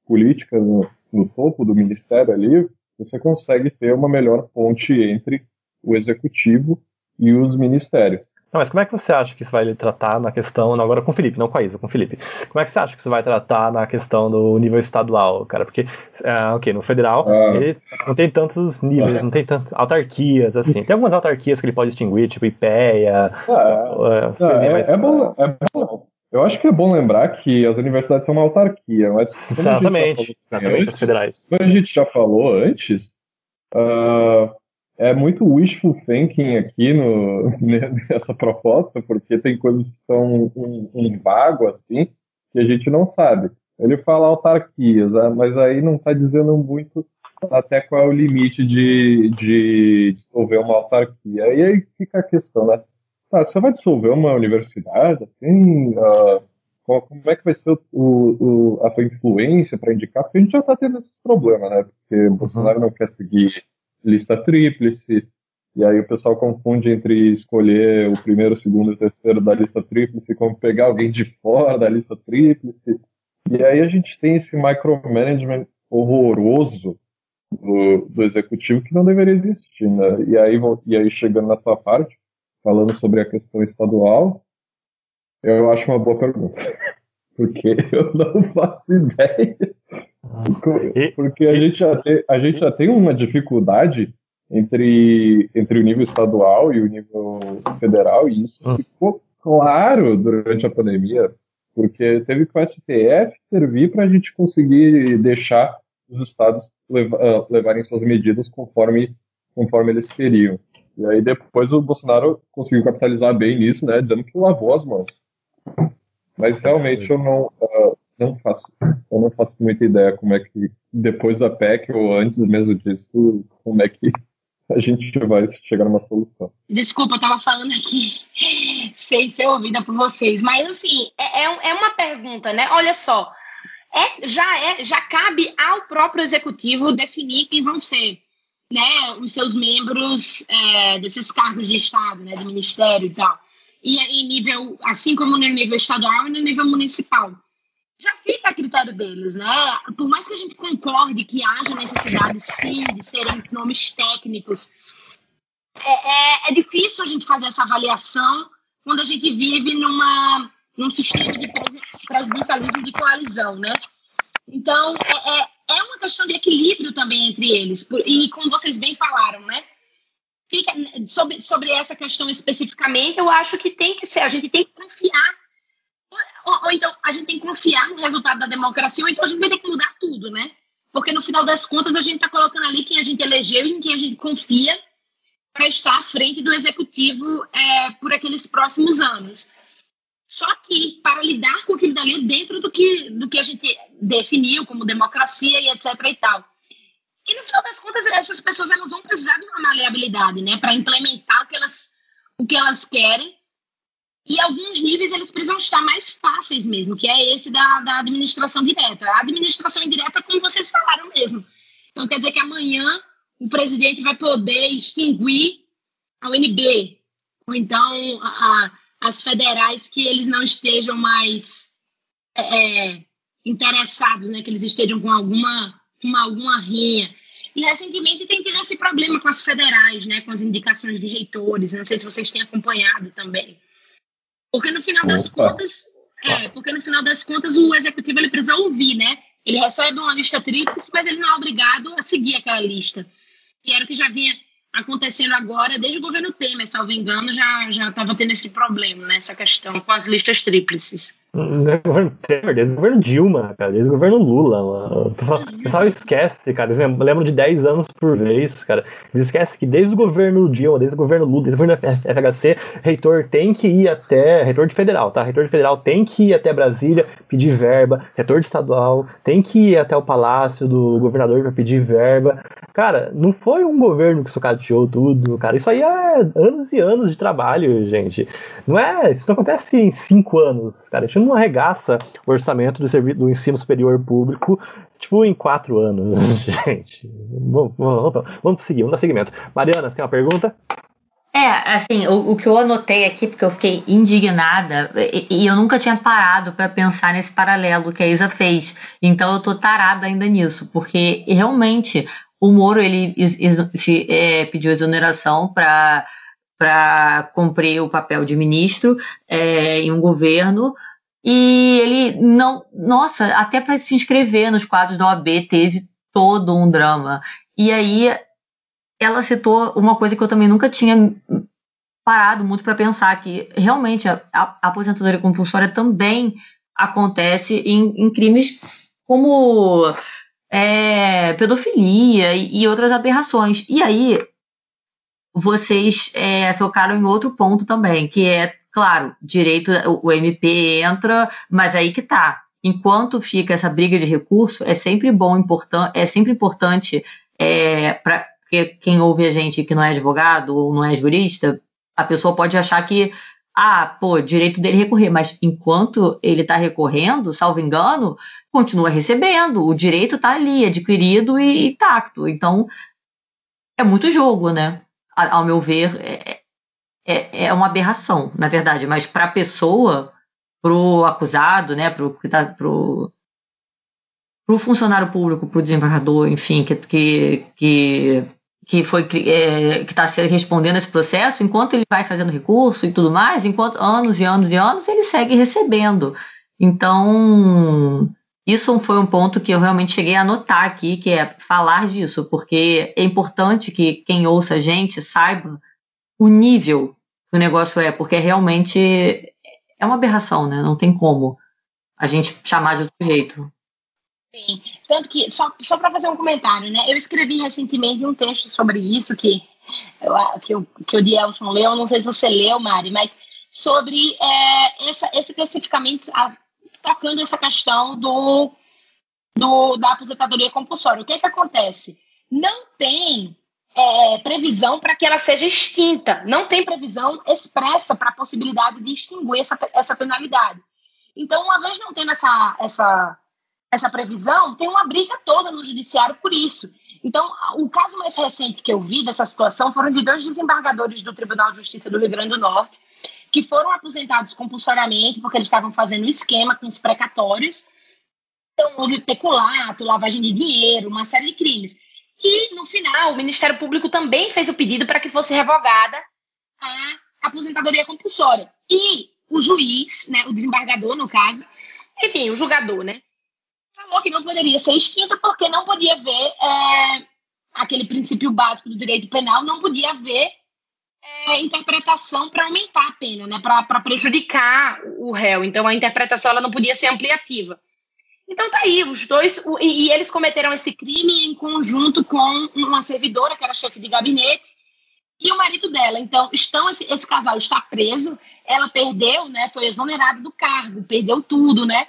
política no, no topo do ministério ali, você consegue ter uma melhor ponte entre o executivo e os ministérios. Não, mas como é que você acha que isso vai tratar na questão, não agora com o Felipe, não com a Isa, com o Felipe. Como é que você acha que isso vai tratar na questão do nível estadual, cara? Porque, uh, ok, no federal, ah. ele não tem tantos níveis, ah. não tem tantas autarquias, assim. Tem algumas autarquias que ele pode extinguir, tipo IPEA, ah, uh, é, é, bom, é bom. Eu acho que é bom lembrar que as universidades são uma autarquia, mas. Exatamente, exatamente, as federais. Como a gente já falou antes, uh, é muito wishful thinking aqui no, nessa proposta, porque tem coisas que são um, um, vago, assim, que a gente não sabe. Ele fala autarquias, né, mas aí não está dizendo muito até qual é o limite de, de dissolver uma autarquia. E aí fica a questão, né? Ah, você vai dissolver uma universidade? Assim, uh, como é que vai ser o, o, a sua influência para indicar? Porque a gente já está tendo esse problema, né? Porque o Bolsonaro não quer seguir lista tríplice, e aí o pessoal confunde entre escolher o primeiro, segundo e terceiro da lista tríplice como pegar alguém de fora da lista tríplice. E aí a gente tem esse micromanagement horroroso do, do executivo que não deveria existir, né? E aí, e aí chegando na sua parte, falando sobre a questão estadual, eu acho uma boa pergunta. Porque eu não faço ideia porque a gente, já tem, a gente já tem uma dificuldade entre, entre o nível estadual e o nível federal, e isso hum. ficou claro durante a pandemia, porque teve que o STF servir para a gente conseguir deixar os estados ah, levarem suas medidas conforme, conforme eles queriam. E aí depois o Bolsonaro conseguiu capitalizar bem nisso, né, dizendo que lavou as mãos. Mas realmente eu não, uh, não faço, eu não faço muita ideia como é que depois da PEC ou antes mesmo disso, como é que a gente vai chegar numa solução. Desculpa, eu estava falando aqui sem ser ouvida por vocês, mas assim, é, é, é uma pergunta, né? Olha só, é, já, é, já cabe ao próprio executivo definir quem vão ser né, os seus membros é, desses cargos de Estado, né, do Ministério e tal. E em nível, assim como no nível estadual e no nível municipal. Já fica a critério deles, né? Por mais que a gente concorde que haja necessidade, sim, de serem nomes técnicos, é, é, é difícil a gente fazer essa avaliação quando a gente vive numa, num sistema de presidencialismo de coalizão, né? Então, é, é, é uma questão de equilíbrio também entre eles. E como vocês bem falaram, né? Fica, sobre, sobre essa questão especificamente, eu acho que tem que ser, a gente tem que confiar. Ou, ou, então a gente tem que confiar no resultado da democracia, ou então a gente vai ter que mudar tudo, né? Porque no final das contas a gente está colocando ali quem a gente elegeu e em quem a gente confia para estar à frente do executivo é, por aqueles próximos anos. Só que para lidar com aquilo dali dentro do que, do que a gente definiu como democracia e etc e tal. E no final das contas, essas pessoas elas vão precisar de uma maleabilidade, né, para implementar o que elas, o que elas querem. E alguns níveis eles precisam estar mais fáceis mesmo, que é esse da, da administração direta. A administração indireta, como vocês falaram mesmo. Então quer dizer que amanhã o presidente vai poder extinguir a UNB, ou então a, as federais que eles não estejam mais é, é, interessados, né, que eles estejam com alguma, com alguma rinha. E recentemente tem tido esse problema com as federais, né, com as indicações de reitores. Não sei se vocês têm acompanhado também. Porque no final das Opa. contas, é, porque no final das contas o executivo ele precisa ouvir, né? Ele recebe uma lista tríplice, mas ele não é obrigado a seguir aquela lista. E era o que já vinha acontecendo agora, desde o governo Temer, salvo engano, já estava tendo esse problema, né, essa questão com as listas tríplices. Desde o governo Temer, desde o governo Dilma, cara, desde o governo Lula. Mano. O pessoal, o pessoal esquece, cara. Eles lembram de 10 anos por vez, cara. Eles esquecem que desde o governo Dilma, desde o governo Lula, desde o governo FHC, reitor tem que ir até. Reitor de federal, tá? Reitor de federal tem que ir até Brasília pedir verba. Reitor de estadual tem que ir até o palácio do governador para pedir verba. Cara, não foi um governo que sucateou tudo, cara. Isso aí é anos e anos de trabalho, gente. Não é. Isso não acontece em 5 anos, cara. A gente não arregaça o orçamento do, serviço, do ensino superior público, tipo, em quatro anos, gente. Vamos, vamos, vamos, vamos seguir, vamos dar seguimento. Mariana, você tem uma pergunta? É, assim, o, o, que eu anotei aqui, porque eu fiquei indignada, e, e eu nunca tinha parado para pensar nesse paralelo que a Isa fez. Então eu tô tarada ainda nisso, porque realmente o Moro ele se, é, pediu exoneração para para cumprir o papel de ministro é, em um governo, e ele não. Nossa, até para se inscrever nos quadros da OAB teve todo um drama. E aí ela citou uma coisa que eu também nunca tinha parado muito para pensar, que realmente a, a, aposentadoria compulsória também acontece em, em crimes como é, pedofilia e, e, outras aberrações. E aí vocês é, focaram em outro ponto também, que é Claro, direito, o MP entra, mas aí que tá. Enquanto fica essa briga de recurso, é sempre bom, importante, é sempre importante é, para quem ouve a gente que não é advogado ou não é jurista, a pessoa pode achar que ah, pô, direito dele recorrer, mas enquanto ele está recorrendo, salvo engano, continua recebendo. O direito está ali, adquirido e, e tacto. Então, é muito jogo, né? Ao meu ver, é, é, é uma aberração, na verdade, mas para a pessoa, para o acusado, né, para o pro funcionário público, para o desembargador, enfim, que, que, que, que foi é, que está respondendo esse processo, enquanto ele vai fazendo recurso e tudo mais, enquanto anos e anos e anos ele segue recebendo. Então, isso foi um ponto que eu realmente cheguei a anotar aqui, que é falar disso, porque é importante que quem ouça a gente saiba o nível que o negócio é, porque realmente é uma aberração, né? Não tem como a gente chamar de outro jeito. Sim, tanto que, só, só para fazer um comentário, né? Eu escrevi recentemente um texto sobre isso que, eu, que, eu, que o Dielson leu, não sei se você leu, Mari, mas sobre é, essa, especificamente a, tocando essa questão do, do, da aposentadoria compulsória. O que, que acontece? Não tem é, previsão para que ela seja extinta. Não tem previsão expressa para a possibilidade de extinguir essa, essa penalidade. Então, uma vez não tendo essa, essa, essa previsão, tem uma briga toda no judiciário por isso. Então, o caso mais recente que eu vi dessa situação foram de dois desembargadores do Tribunal de Justiça do Rio Grande do Norte, que foram aposentados compulsoriamente porque eles estavam fazendo um esquema com os precatórios. Então, houve peculato, lavagem de dinheiro, uma série de crimes. E, no final, o Ministério Público também fez o pedido para que fosse revogada a aposentadoria compulsória. E o juiz, né, o desembargador, no caso, enfim, o julgador, né, que não poderia ser extinta porque não podia haver é, aquele princípio básico do direito penal, não podia haver é, interpretação para aumentar a pena, né, para prejudicar o réu. Então, a interpretação ela não podia ser ampliativa. Então tá aí, os dois, e, e, eles cometeram esse crime em conjunto com uma servidora que era chefe de gabinete e o marido dela. Então, estão esse, esse casal está preso, ela perdeu, né? Foi exonerada do cargo, perdeu tudo, né?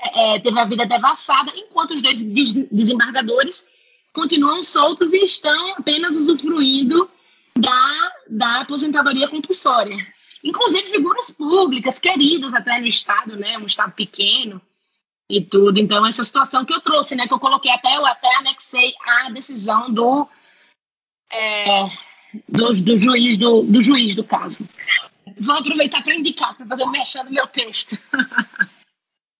É, teve a vida devassada, enquanto os dois desembargadores continuam soltos e estão apenas usufruindo da, da aposentadoria compulsória. Inclusive figuras públicas, queridas até no Estado, né? Um Estado pequeno e tudo. Então, essa situação que eu trouxe, né, que eu coloquei até, eu até anexei a decisão do, é, do, do, juiz, do, do juiz do caso. Vou aproveitar para indicar, para fazer o merchan do meu texto.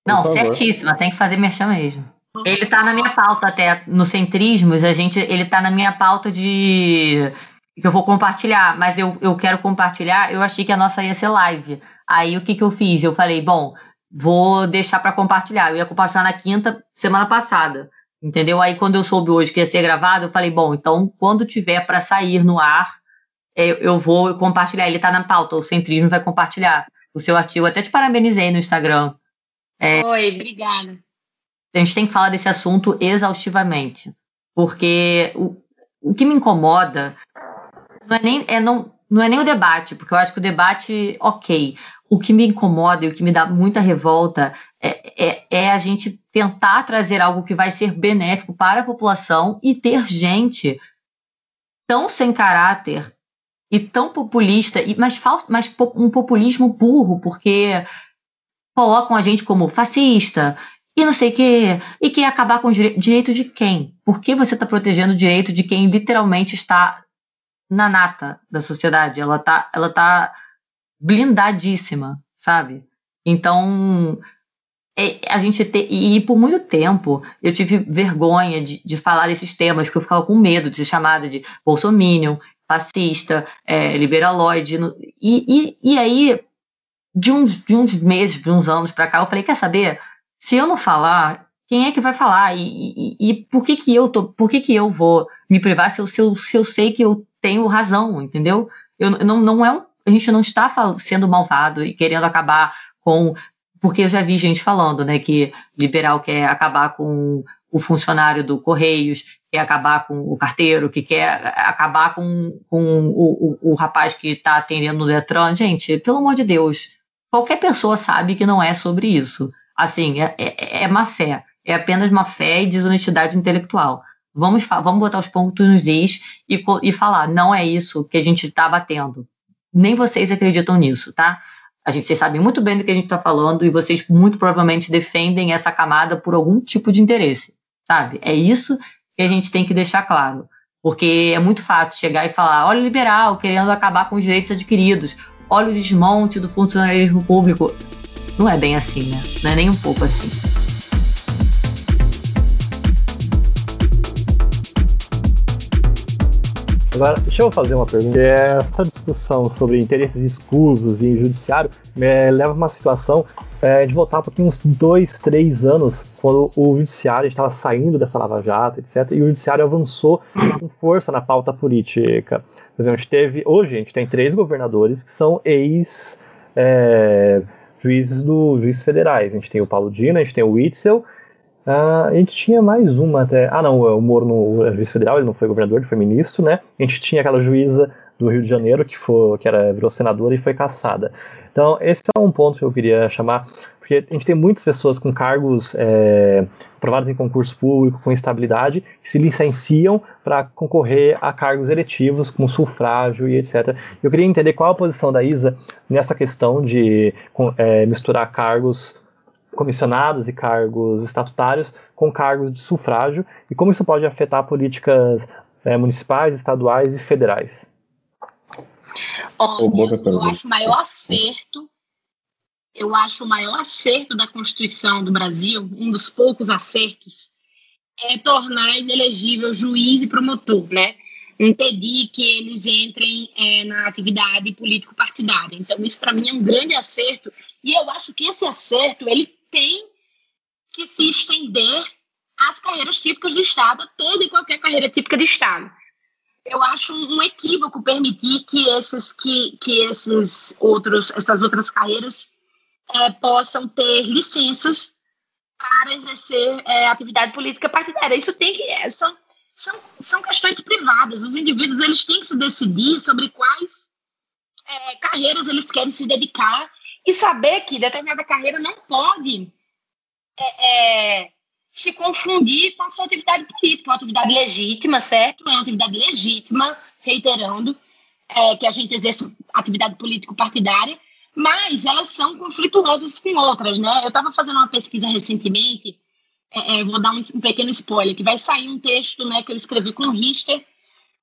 Não, certíssima, tem que fazer merchan mesmo. Ele está na minha pauta até, no Centrismos, a gente, ele está na minha pauta de que eu vou compartilhar, mas eu, eu quero compartilhar, eu achei que a nossa ia ser live. Aí o que, que eu fiz? Eu falei, bom, vou deixar para compartilhar. Eu ia compartilhar na quinta, semana passada, entendeu? Aí quando eu soube hoje que ia ser gravado, eu falei, bom, então quando tiver para sair no ar, eu, eu, vou compartilhar. Ele está na pauta, o Centrismo vai compartilhar o seu artigo. Até te parabenizei no Instagram. É, Oi, obrigada. A gente tem que falar desse assunto exaustivamente, porque o, o que me incomoda não é nem é não, não é nem o debate, porque eu acho que o debate, ok. O que me incomoda e o que me dá muita revolta é, é, é, a gente tentar trazer algo que vai ser benéfico para a população e ter gente tão sem caráter e tão populista, e, mas, mas um populismo burro, porque colocam a gente como fascista e não sei o quê, e quer acabar com o direito de quem? Por que você está protegendo o direito de quem literalmente está na nata da sociedade? Ela está ela tá blindadíssima, sabe? Então, é, a gente te, e por muito tempo eu tive vergonha de, de, falar desses temas, porque eu ficava com medo de ser chamada de bolsominion, fascista, é, liberaloide. E, e, e aí, de uns, de uns meses, de uns anos para cá, eu falei: quer saber? Se eu não falar, quem é que vai falar? E, e, e, por que que eu tô, por que que eu vou me privar se eu, se eu, se eu sei que eu tenho razão, entendeu? Eu, não, não é um, a gente não está sendo malvado e querendo acabar com porque eu já vi gente falando, né, que liberal quer acabar com o funcionário do Correios, quer acabar com o carteiro, que quer acabar com, com o, o, o rapaz que está atendendo no Detran. Gente, pelo amor de Deus, qualquer pessoa sabe que não é sobre isso. Assim, é, é, é má fé. É apenas má fé e desonestidade intelectual. Vamos, vamos botar os pontos nos is e, e falar, não é isso que a gente está batendo. Nem vocês acreditam nisso, tá? A gente, vocês sabem muito bem do que a gente está falando e vocês muito provavelmente defendem essa camada por algum tipo de interesse, sabe? É isso que a gente tem que deixar claro. Porque é muito fácil chegar e falar: olha liberal querendo acabar com os direitos adquiridos, olha o desmonte do funcionalismo público. Não é bem assim, né? Não é nem um pouco assim. Agora, deixa eu fazer uma pergunta. Essa discussão sobre interesses escusos e judiciário me leva a uma situação é, de voltar para uns dois, três anos, quando o judiciário estava saindo dessa Lava Jato, etc., e o judiciário avançou com força na pauta política. Por exemplo, a gente teve, hoje a gente tem três governadores que são ex é, juízes do juízes federais. A gente tem o Paulo Dino, a gente tem o Witzel Uh, a gente tinha mais uma até. Ah, não, o Moro no é juiz federal, ele não foi governador, ele foi ministro, né? A gente tinha aquela juíza do Rio de Janeiro que, foi, que era, virou senadora e foi caçada. Então, esse é um ponto que eu queria chamar, porque a gente tem muitas pessoas com cargos é, aprovados em concurso público, com estabilidade, que se licenciam para concorrer a cargos eletivos, como sufrágio e etc. Eu queria entender qual a posição da Isa nessa questão de é, misturar cargos comissionados e cargos estatutários com cargos de sufrágio e como isso pode afetar políticas é, municipais, estaduais e federais. Olha, eu acho o maior acerto, eu acho o maior acerto da Constituição do Brasil, um dos poucos acertos, é tornar inelegível juiz e promotor, né? Impedir que eles entrem é, na atividade político-partidária. Então, isso para mim é um grande acerto, e eu acho que esse acerto ele tem que se estender às carreiras típicas do Estado, toda e qualquer carreira típica de Estado. Eu acho um equívoco permitir que esses, que, que esses outros, essas outras carreiras é, possam ter licenças para exercer é, atividade política partidária. Isso tem que é, são, são, são questões privadas. Os indivíduos eles têm que se decidir sobre quais é, carreiras eles querem se dedicar e saber que determinada carreira não pode é, é, se confundir com a sua atividade política, uma atividade legítima, certo? É uma atividade legítima, reiterando, é, que a gente exerce atividade político-partidária, mas elas são conflituosas com outras, né? Eu estava fazendo uma pesquisa recentemente, é, é, vou dar um, um, pequeno spoiler, que vai sair um texto né, que eu escrevi com o Richter,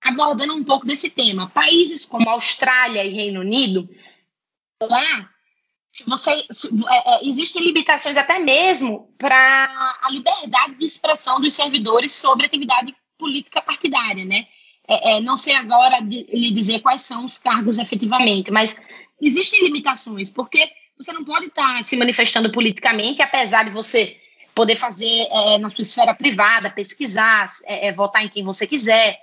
abordando um pouco desse tema. Países como Austrália e Reino Unido, lá se você se, é, é, existem limitações até mesmo para a liberdade de expressão dos servidores sobre atividade política partidária, né? É, é, não sei agora de, lhe dizer quais são os cargos efetivamente, mas existem limitações, porque você não pode estar se manifestando politicamente, apesar de você poder fazer é, na sua esfera privada, pesquisar, é, votar em quem você quiser,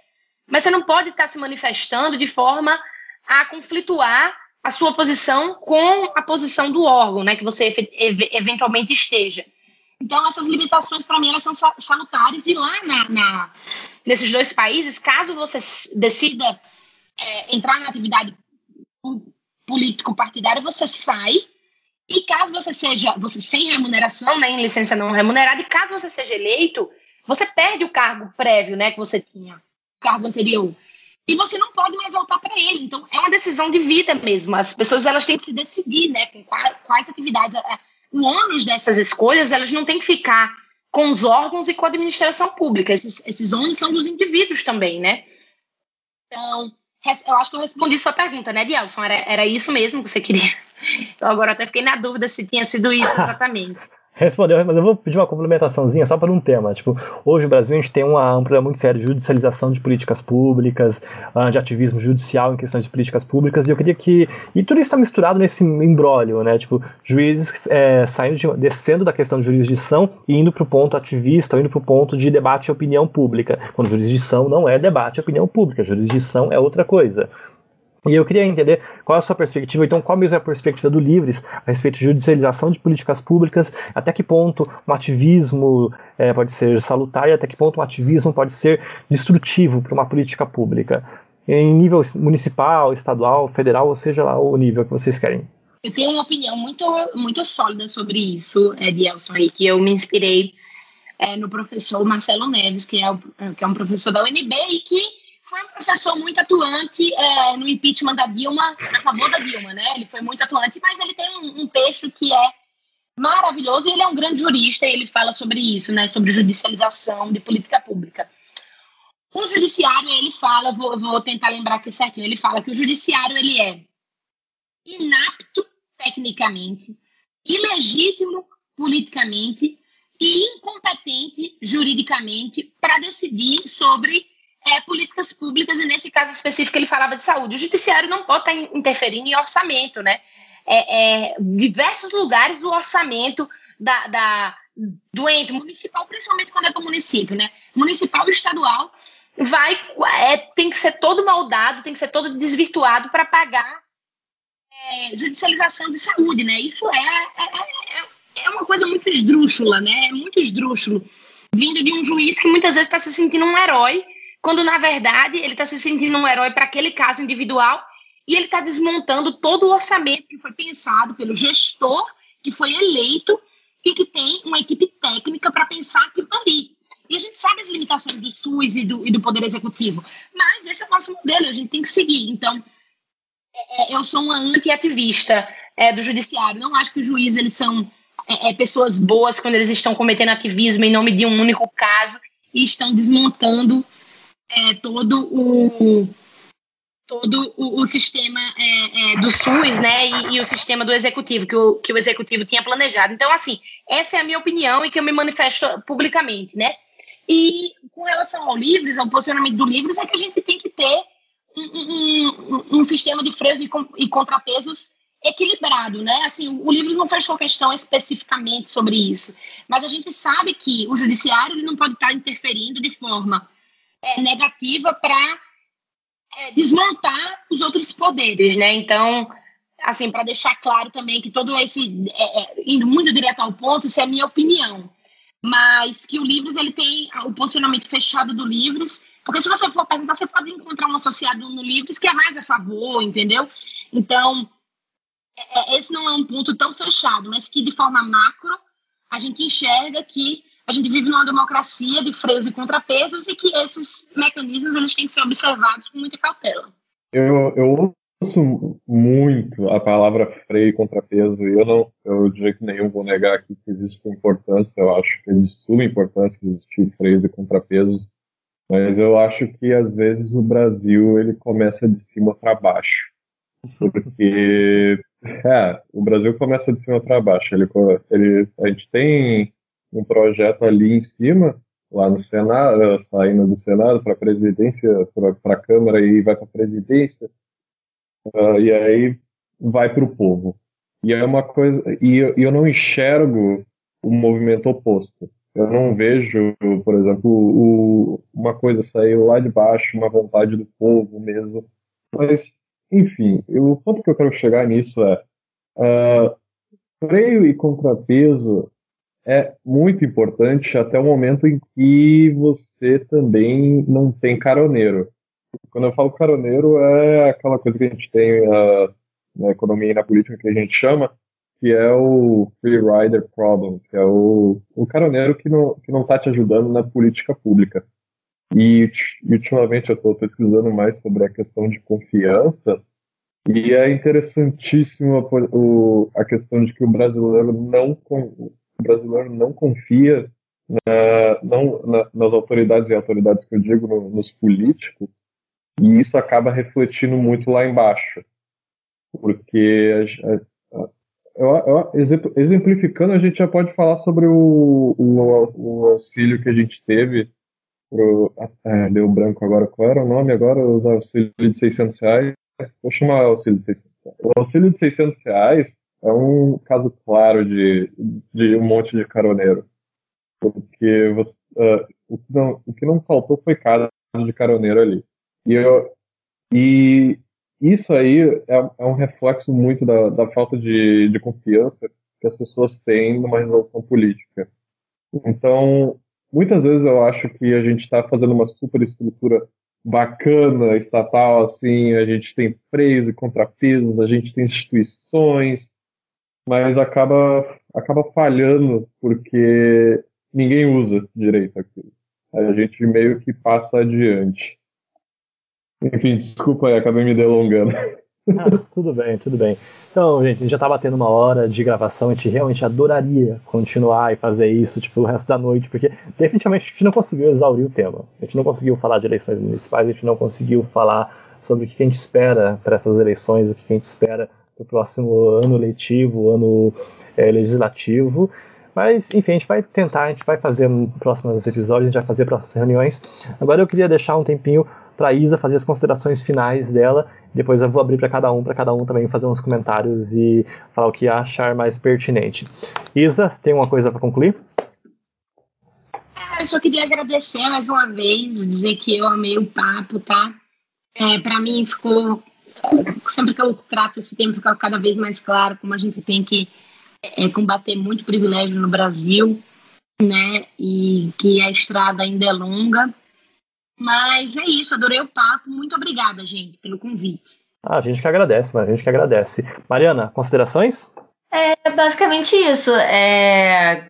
mas você não pode estar se manifestando de forma a conflituar a sua posição com a posição do órgão, né, que você eventualmente esteja. Então, essas limitações, para mim, elas são salutares. E lá na, na, nesses dois países, caso você decida é, entrar na atividade político-partidária, você sai. E caso você seja você sem remuneração, né, em licença não remunerada, e caso você seja eleito, você perde o cargo prévio né, que você tinha, o cargo anterior e você não pode mais voltar para ele. Então, é uma decisão de vida mesmo. As pessoas elas têm que se decidir, né, com quais, quais atividades. É, o ônus dessas escolhas, elas não têm que ficar com os órgãos e com a administração pública. Esses, esses ônus são dos indivíduos também, né? Então, eu acho que eu respondi sua pergunta, né, Dielson? Era, era isso mesmo que você queria? Então, agora até fiquei na dúvida se tinha sido isso exatamente. Respondeu, mas eu vou pedir uma complementaçãozinha só para um tema. Tipo, hoje no Brasil a gente tem uma, um problema muito sério de judicialização de políticas públicas, ah, de ativismo judicial em questões de políticas públicas, e eu queria que. E tudo isso está misturado nesse embrólio, né? Tipo, juízes é, saindo de, descendo da questão de jurisdição e indo para o ponto ativista, ou indo para o ponto de debate e opinião pública. Quando jurisdição não é debate e opinião pública, jurisdição é outra coisa. E eu queria entender qual é a sua perspectiva, então, qual mesmo é a perspectiva do Livres a respeito de judicialização de políticas públicas, até que ponto um ativismo é, pode ser salutar e até que ponto um ativismo pode ser destrutivo para uma política pública, em nível municipal, estadual, federal, ou seja lá o nível que vocês querem. Eu tenho uma opinião muito, muito sólida sobre isso, Edielson, aí, que eu me inspirei é, no professor Marcelo Neves, que é, o, que é um professor da UNB e que foi um professor muito atuante é, no impeachment da Dilma, a favor da Dilma, né? Ele foi muito atuante, mas ele tem um, um texto que é maravilhoso e ele é um grande jurista e ele fala sobre isso, né? Sobre judicialização de política pública. O judiciário, ele fala, vou, vou tentar lembrar aqui certinho, ele fala que o judiciário, ele é inapto tecnicamente, ilegítimo politicamente e incompetente juridicamente para decidir sobre é, políticas públicas, e nesse caso específico ele falava de saúde. O judiciário não pode estar interferindo em orçamento, né? É, é, diversos lugares do orçamento da, da, do ente municipal, principalmente quando é do município, né? Municipal e estadual vai é, tem que ser todo moldado, tem que ser todo desvirtuado para pagar é, judicialização de saúde, né? Isso é, é, é, é uma coisa muito esdrúxula, né? É muito esdrúxulo. Vindo de um juiz que muitas vezes está se sentindo um herói quando na verdade ele está se sentindo um herói para aquele caso individual e ele está desmontando todo o orçamento que foi pensado pelo gestor que foi eleito e que tem uma equipe técnica para pensar aquilo ali. E a gente sabe as limitações do SUS e do, e do Poder Executivo, mas esse é o nosso modelo, a gente tem que seguir. Então, é, é eu sou uma anti-ativista é, do judiciário, não acho que os juízes eles são é, é, pessoas boas quando eles estão cometendo ativismo em nome de um único caso e estão desmontando é, todo o todo o, o sistema é, é, do SUS, né, e, e, o sistema do executivo que o, que o executivo tinha planejado. Então, assim, essa é a minha opinião e que eu me manifesto publicamente, né? E com relação ao Livres, ao posicionamento do Livres, é que a gente tem que ter um, um, um sistema de freios e, e, contrapesos equilibrado, né? Assim, o Livres não fechou questão especificamente sobre isso, mas a gente sabe que o judiciário ele não pode estar interferindo de forma é, negativa para é, desmontar os outros poderes, né? Então, assim, para deixar claro também que todo esse, é, é, indo muito direto ao ponto, isso é a minha opinião, mas que o Livres ele tem o posicionamento fechado do Livres, porque se você for perguntar, você pode encontrar um associado no Livres que é mais a favor, entendeu? Então, é, é, esse não é um ponto tão fechado, mas que de forma macro a gente enxerga que a gente vive numa democracia de freios e contrapesos e que esses mecanismos eles têm que ser observados com muita cautela. Eu, eu ouço muito a palavra freio e contrapeso e eu não, eu de jeito nenhum vou negar aqui que existe importância, eu acho que existe suma importância existir freios e contrapesos, mas eu acho que às vezes o Brasil ele começa de cima para baixo, porque é, o Brasil começa de cima para baixo, ele, ele, a gente tem um projeto ali em cima, lá no Senado, eh, saindo do Senado para a presidência, para a Câmara e vai para a presidência, uh, e aí vai para o povo. E é uma coisa, e eu, eu não enxergo o movimento oposto. Eu não vejo, por exemplo, o, uma coisa sair lá de baixo, uma vontade do povo mesmo. Mas, enfim, eu, o ponto que eu quero chegar nisso é uh, freio e contrapeso é muito importante até o momento em que você também não tem caroneiro. Quando eu falo caroneiro, é aquela coisa que a gente tem uh, na economia e na política que a gente chama, que é o free rider problem, que é o, o caroneiro que não que não está te ajudando na política pública. E, e ultimamente eu estou pesquisando mais sobre a questão de confiança e é interessantíssimo a, a questão de que o brasileiro não o brasileiro não confia na, não, na, nas autoridades e autoridades que eu digo no, nos políticos e isso acaba refletindo muito lá embaixo. Porque eu, eu, exemplificando a gente já pode falar sobre o, o, o auxílio que a gente teve pro, é, deu branco agora qual era o nome agora? O auxílio de 600 reais? Vou chamar auxílio de 600 reais. o auxílio de 600 reais é um caso claro de, de um monte de caroneiro. Porque você, uh, o, que não, o que não faltou foi caso de caroneiro ali. E, eu, e isso aí é, é um reflexo muito da, da falta de, de confiança que as pessoas têm numa resolução política. Então, muitas vezes eu acho que a gente está fazendo uma superestrutura bacana, estatal, assim, a gente tem freios e contrapesos, a gente tem instituições, mas acaba, acaba falhando porque ninguém usa direito aquilo. A gente meio que passa adiante. Enfim, desculpa aí, acabei me delongando. Ah, tudo bem, tudo bem. Então, gente, a gente já tá batendo uma hora de gravação, a gente realmente adoraria continuar e fazer isso, tipo, o resto da noite, porque definitivamente a gente não conseguiu exaurir o tema. A gente não conseguiu falar de eleições municipais, a gente não conseguiu falar sobre o que a gente espera para essas eleições, o que a gente espera para o próximo ano letivo, ano é, legislativo. Mas, enfim, a gente vai tentar, a gente vai fazer próximos episódios, a gente vai fazer próximas reuniões. Agora eu queria deixar um tempinho para a Isa fazer as considerações finais dela. Depois eu vou abrir para cada um, para cada um também fazer uns comentários e falar o que achar mais pertinente. Isa, você tem uma coisa para concluir? Eu só queria agradecer mais uma vez, dizer que eu amei o papo, tá? É, para mim ficou sempre que eu trato esse tema fica cada vez mais claro como a gente tem que é, combater muito privilégio no Brasil, né? E que a estrada ainda é longa. Mas é isso, adorei o papo. Muito obrigada, gente, pelo convite. Ah, a gente que agradece, mas a gente que agradece. Mariana, considerações? É basicamente isso. É,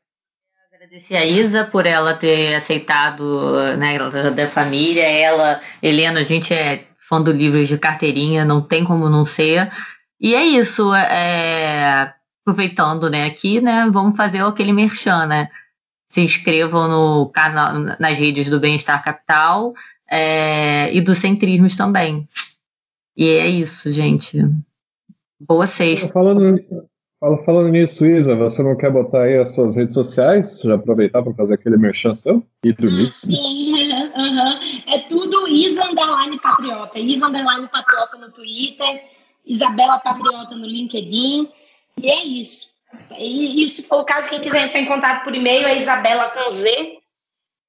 agradecer a Isa por ela ter aceitado, né? Ela da família, ela, Helena, a gente é fã do livro de carteirinha, não tem como não ser. E é isso, é, aproveitando, né, aqui, né, vamos fazer aquele merchan, né? Se inscrevam no canal, nas redes do Bem-Estar Capital é, e do Centrismos também. E é isso, gente. Boa sexta. Falando, falando nisso, Isa, você não quer botar aí as suas redes sociais? Já aproveitar para fazer aquele merchan seu? E do ah, sim, uhum. é tudo Isa Underline Patriota. Isa Underline Patriota no Twitter, Isabela Patriota no LinkedIn. E é isso. E, e, se for o caso, quem quiser entrar em contato por e-mail é isabela com Z,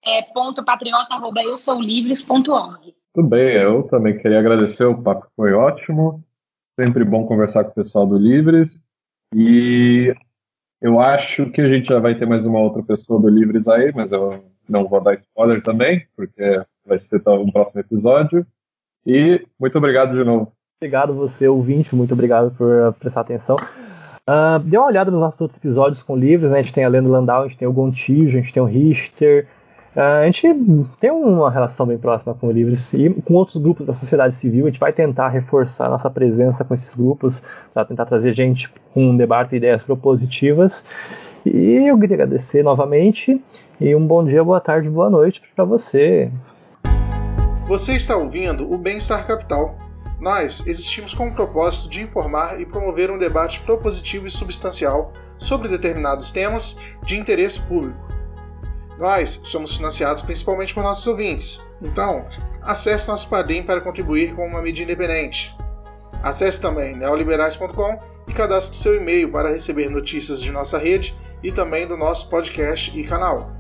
é, ponto patriota, arroba eu sou livres.org. Tudo bem, eu também queria agradecer, o papo foi ótimo. Sempre bom conversar com o pessoal do Livres. E eu acho que a gente já vai ter mais uma outra pessoa do Livres aí, mas eu não vou dar spoiler também, porque vai ser um próximo episódio. E muito obrigado de novo. Obrigado você, ouvinte, muito obrigado por prestar atenção. Uh, dê uma olhada nos nossos outros episódios com livros, né? A gente tem a Lendo Landau, a gente tem o Gontijo, a gente tem o Richter, a gente tem uma relação bem próxima com o Livres e com outros grupos da sociedade civil. A gente vai tentar reforçar nossa presença com esses grupos para tentar trazer gente com um debate e ideias propositivas. E eu queria agradecer novamente e um bom dia, boa tarde, boa noite para você. Você está ouvindo o Bem-Estar Capital. Nós existimos com o propósito de informar e promover um debate propositivo e substancial sobre determinados temas de interesse público nós somos financiados principalmente por nossos ouvintes. Então, acesse nosso Padrim para contribuir com uma mídia independente. Acesse também neoliberais.com e cadastre seu e-mail para receber notícias de nossa rede e também do nosso podcast e canal.